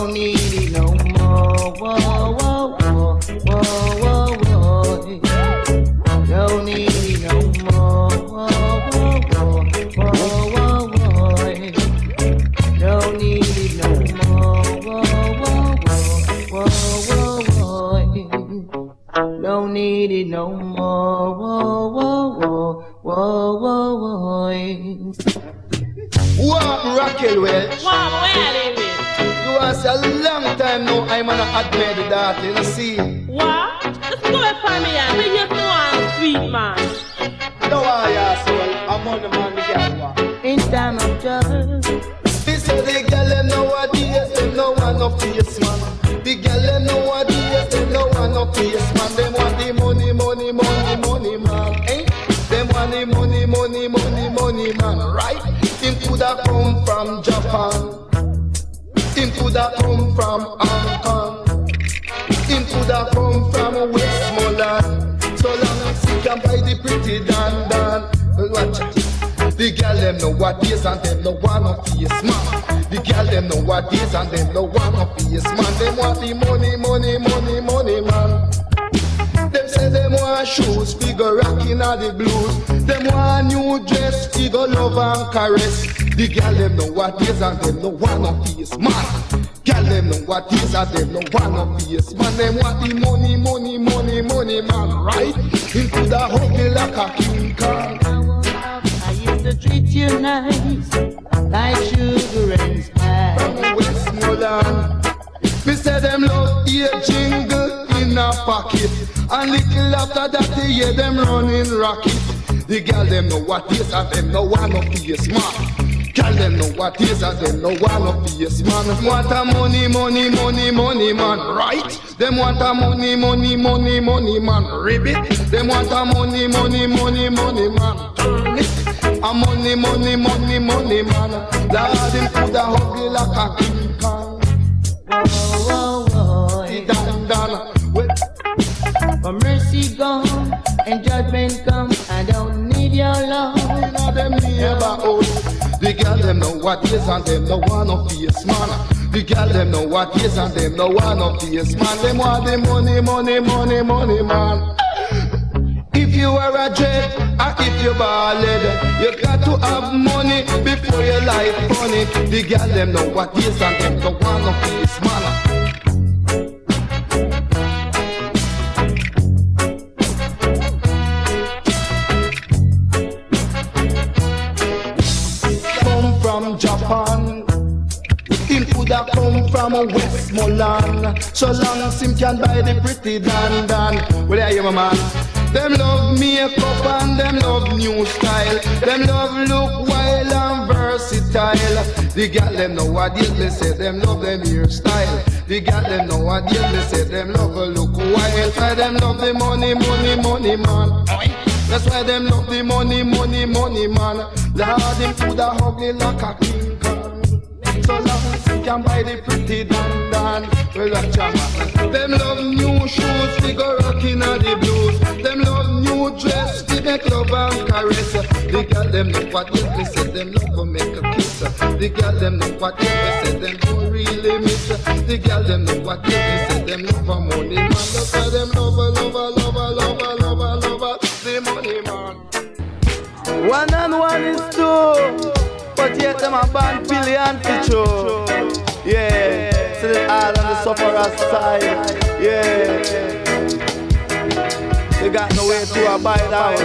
on me. Long time now I'm gonna that, you know, see. What? Let's go and find me out. When you know I'm sweet, man. Know what is and them no want no face man. The girl them know what is and them no want no face man. Them want the money, money, money, money man. Them say them want shoes, figure rocking all the blues. Them want new dress, figure love and caress. The girl them know what is and them no want no face man. Girl them know what is and them no want no face man. Them want the money, money, money, money man, right? Into the huggy like a king Kong. Treat you nice, like sugar and spice. From Westmoreland. Me say them love ear jingle in a pocket. And little after that they hear them running rocket. The girl them know what is and them no one of face man. Girl them know what is and them no one of face man. Want a money, money, money, money man, right? Them want a money, money, money, money man, ribbit. Them want a money, money, money, money man, turn it. A money, money, money, money man. Lord him coulda huggy like a king Kong. Whoa, whoa, whoa. Dan dan, For mercy gone and judgment come, I don't need your love. inna them neighborhood. The girl them know what is and them no want no face man. The girl them know what is and them no want no face man. Them want the money, money, money, money man. You are a jet or if you ballad, you got to have money before your life funny. The girl them know what is and them no want no face man. come from Japan. Him coulda come from Westmoreland. So long as him can buy the pretty dan dan. Well, I hear my man. Them love makeup and them love new style. Them love look wild and versatile. The girl them nowadays they say them love them hairstyle. The girl them nowadays they say them love a look wild. Why them love the money, money, money man. That's why them love the money, money, money man. Lord, them coulda ugly like a king Kong. So he can buy the pretty dan dan. Well, watch out. Them love new shoes, figure rocking on the blues. Them love new dress, fi make love and caress. The girl them know what is me say, them love to make a kiss. The girl them know what is me say, them don't really miss. The girl them know what is me say, them love a money man. That's why them love a, love a, love a, love a, love a, love a, the money man. One and one is two, but yet them a band billion for. Yeah, still all on the sufferer side. Yeah, they got no way to abide out.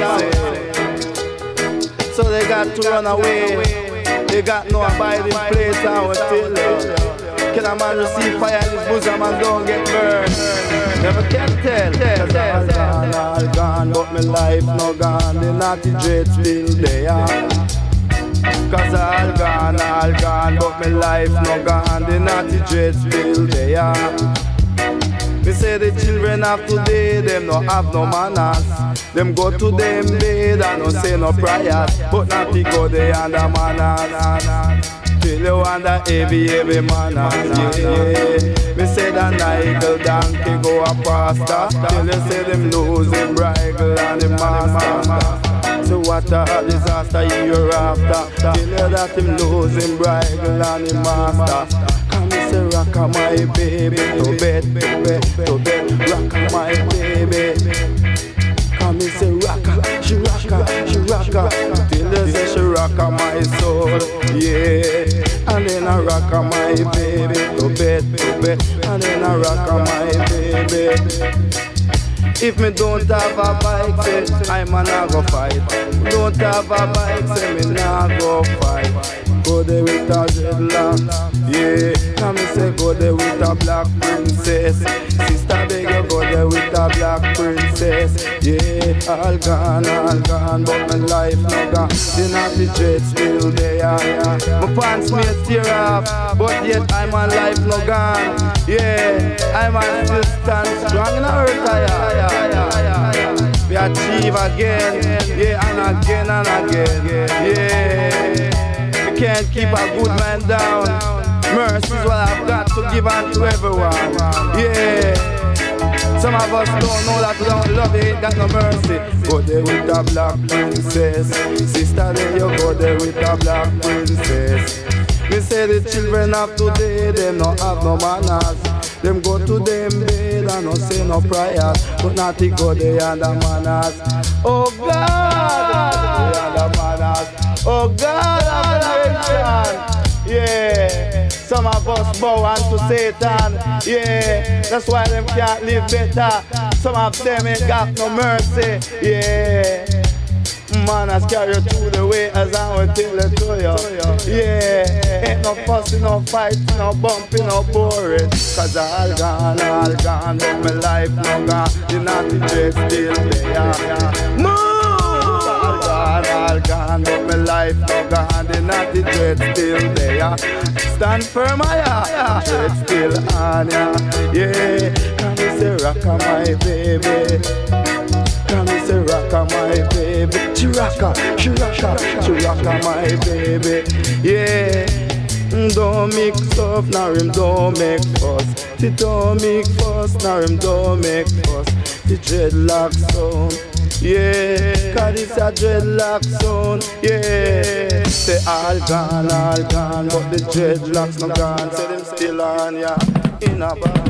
So they got to run away. They got no abiding place we still Can a man receive fire in his bosom and don't get burned? Never can tell. Cause all gone, all gone, but my life no gone. The natty dread still there. Cause all gone, all gone, but my life no gone. The natty dread still there. Me say the children of today, them no have no manners. Them go to them bed and no say no prayers, but not pick go they under manners. Till you under heavy, heavy manners. Me say the Nigel donkey go a pastor, till you say them lose him bridle and the master. So what a disaster you're after, till you that him lose him and the master. Come me say rock my baby to bed, to bed, to bed, rock my baby. Come me say rocka, she rocka, she rocka Till they say she rocka my soul, yeah. And then I rocka my baby to bed, to bed. And then I rocka my baby If me don't have a bike, say I'm a nah go fight. Don't have a bike, say me nah go fight. Go there with a dreadlock, yeah. Come me say go there with a black princess. Sister beg you go there with a black princess, yeah. All gone, all gone, but my life no gone. The natty dread still there, yeah. My pants may tear off, but yet I'm on life no gone, yeah. I'm on still stand strong in the earth, yeah, yeah, yeah, yeah. We achieve again, yeah, and again and again, yeah. Can't keep a good man down. Mercy is what I've got to give unto everyone. Yeah. Some of us don't know that we don't love it, got no mercy. Go there with a black princess. Sister, there you go there with a black princess. Me say the children of today, them no have no manners. Them go to them bed and no say no prayers. But not to go there and the manners. Oh God, Oh God, of nation. Yeah. Some of us bow unto Satan. Yeah. That's why them can't live better. Some of them ain't got no mercy. Yeah. Man, carry you through the way as I will tell it to you. Yeah, ain't no fussing, no fighting, no bumping, no boring. Cause all gone, all gone, but my life no gone. The natty dread still there. Move! All gone, but my life no gone. The natty dread still there. Stand firm, I yeah. Dread still on, yeah. Yeah, come say, rock my baby. Come say rocka my baby She rocka, she rocka, she rocka my baby Yeah Don't make stuff, now him don't make fuss. She don't make fuss, now him don't make fuss. The dreadlock sound yeah, cause it's a dreadlock sound, yeah. They all gone, all gone But the dreadlocks no gone. Say them still on, yeah. In a Babylon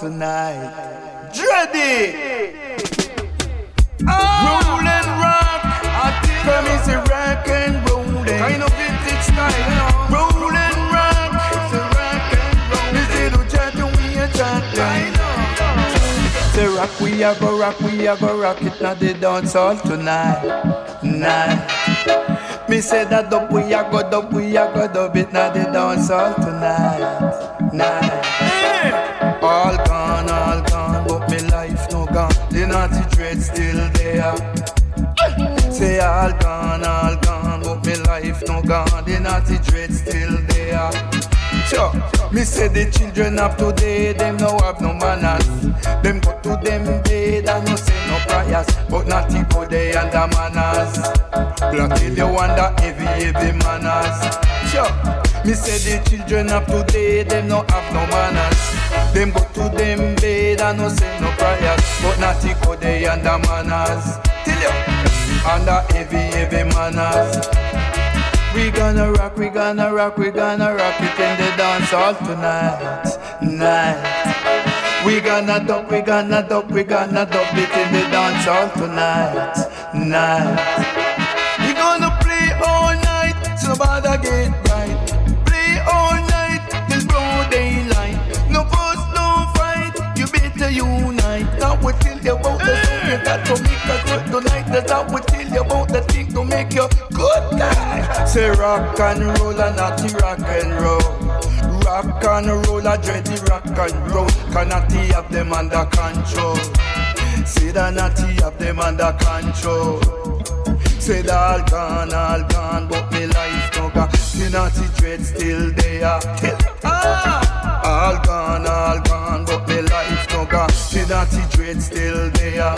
tonight. Dready! Roll and rock. Come is a rock and roll. Kind of vintage style, you know. Roll and rock. It's a rock and roll. This little chat we a chat. I know. Say rock, we a go rock, we a go rock it now the dance hall tonight. Night. Me say that dub we a go dub, we a go dub it now the dance hall tonight. Night. Naughty dread still there. Say all gone, all gone, but me life no gone. The natty dread still there. Sure. Me say the children of today, them no have no manners. Them go to them bed and no say no prayers, but not people they under manners. Till you wonder heavy, heavy manners. Sure. Me say the children of today, them no have no manners. Them go to them bed and no say no prayers, but not they under manners. Till you under heavy, heavy manners. We gonna rock, we gonna rock, we gonna rock it in the dance hall tonight, night. We gonna dub, we gonna dub, we gonna dub it in the dance hall tonight, night. We gonna play all night, so bother get right. Play all night till broad daylight. No fuss, no fight, you better unite. That you about the song you got to make a good tonight. That's how we tell you about the thing to make you good guy. Say rock and roll and not rock and roll. Rock and roll, I dread the rock and roll. Cannot have them under control. Say that natty have them under control. Say that all gone, all gone, but me life no gone. The natty dread still there. Ah, all gone, all gone, life. The natty dread still there.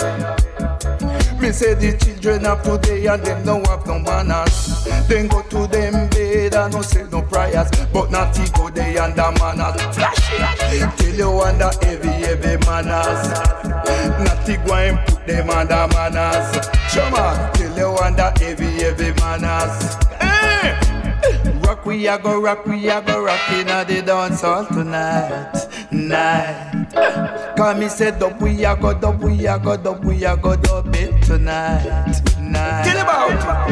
Me say the children of today and them no have no manners. Then go to them bed and no say no prayers, but not go they under manners. Flashy, till you under heavy heavy manners. Not go and put them under manners. Chama, till you under heavy heavy manners. Eh! Rock we a go rock we a go rock in the dance hall tonight, night. Cause me say dub we a go dub we a go dub we a go dub it tonight, night. Get about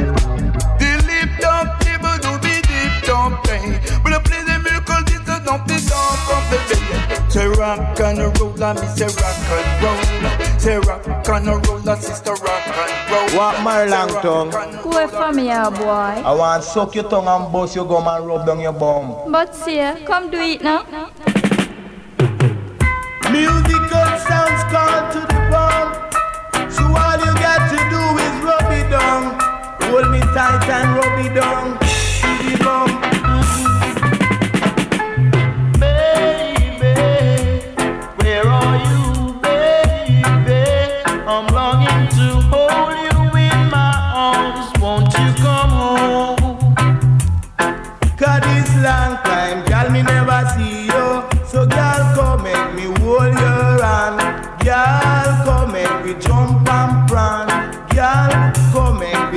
the lip dub table do be deep play, but I play the miracle this a dump the dog from the belly. Say rock and roll, and me say rock and roll. Say rock and roll, and sister rock and roll. What my long tongue? Go from here, boy. I want suck your tongue and bust your gum and rub down your bum. But see, come do it now. Musical sounds call to the bomb. So all you got to do is rub it down. Hold me tight and rub it down.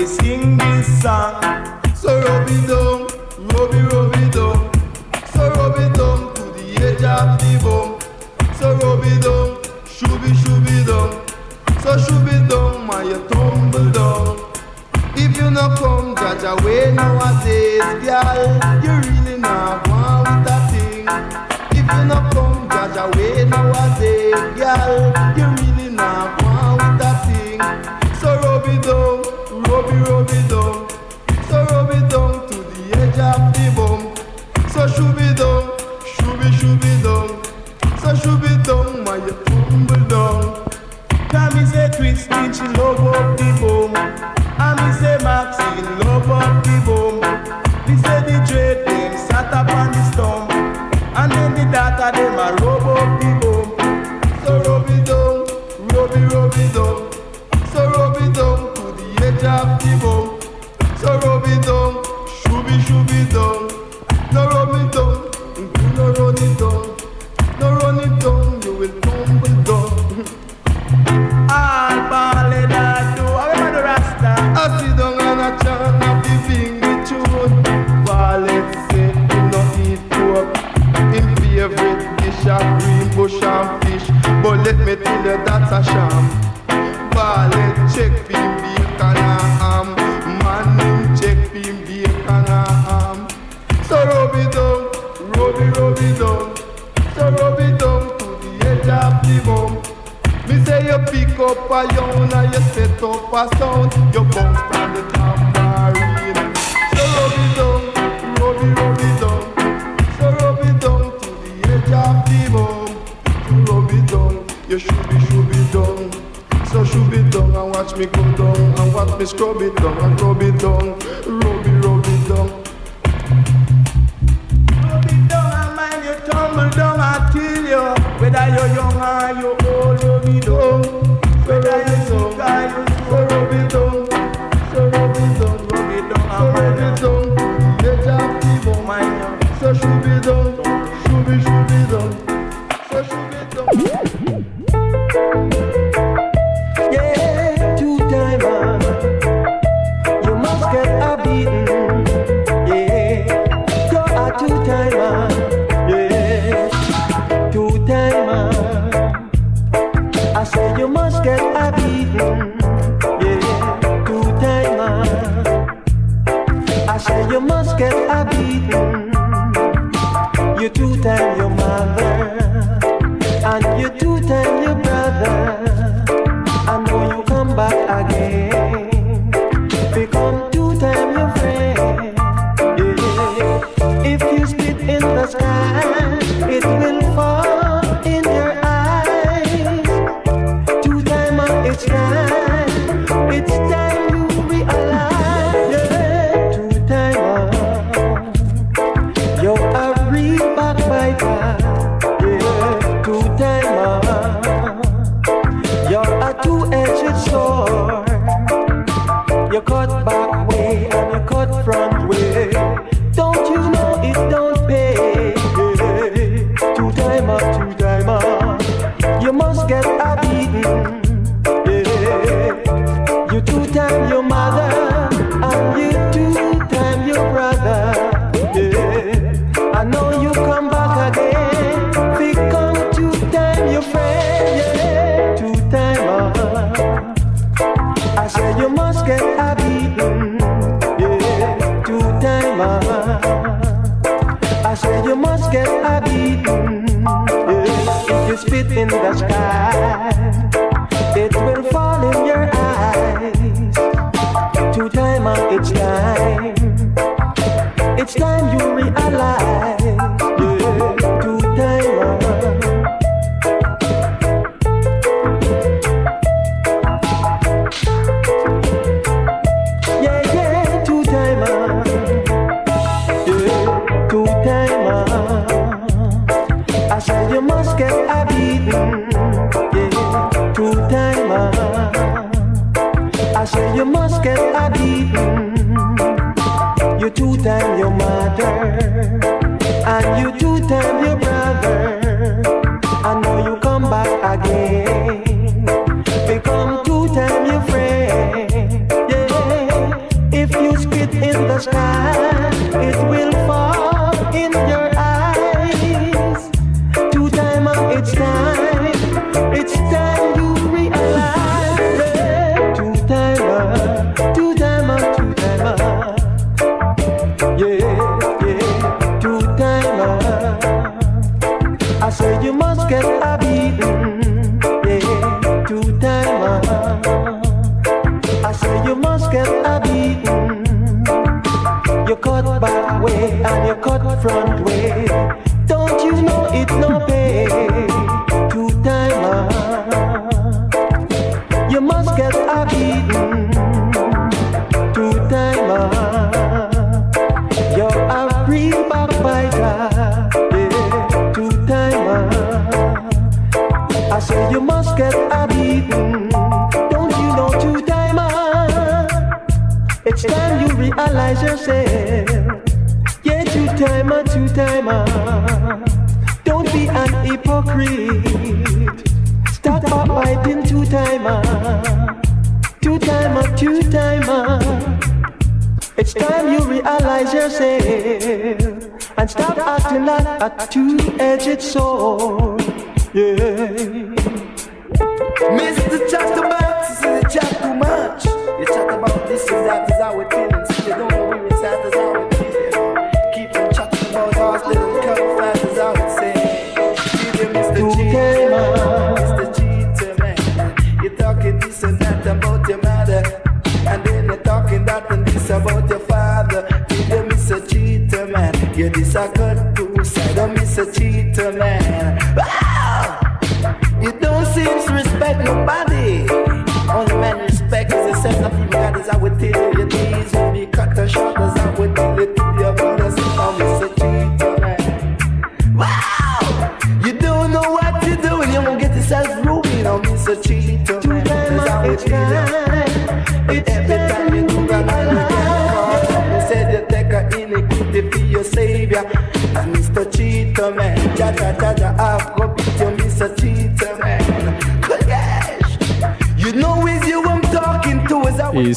Me sing this song. So, rub it down, rub it, rub it down. So, rub it down to the edge of the bone. So, rub it down, shooby, shooby down. So, shooby down, my you tumble down. If you no come judge away nowadays, girl, you must get a. Yeah, two timer. Uh, I said you must get a beating. If you spit in the sky, it will fall in your eyes. Two time, uh, it's time. It's time you realize.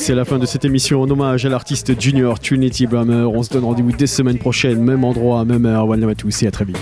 C'est la fin de cette émission en hommage à l'artiste junior Trinity Brammer. On se donne rendez-vous dès semaine prochaine, même endroit, même heure. One love à à très vite.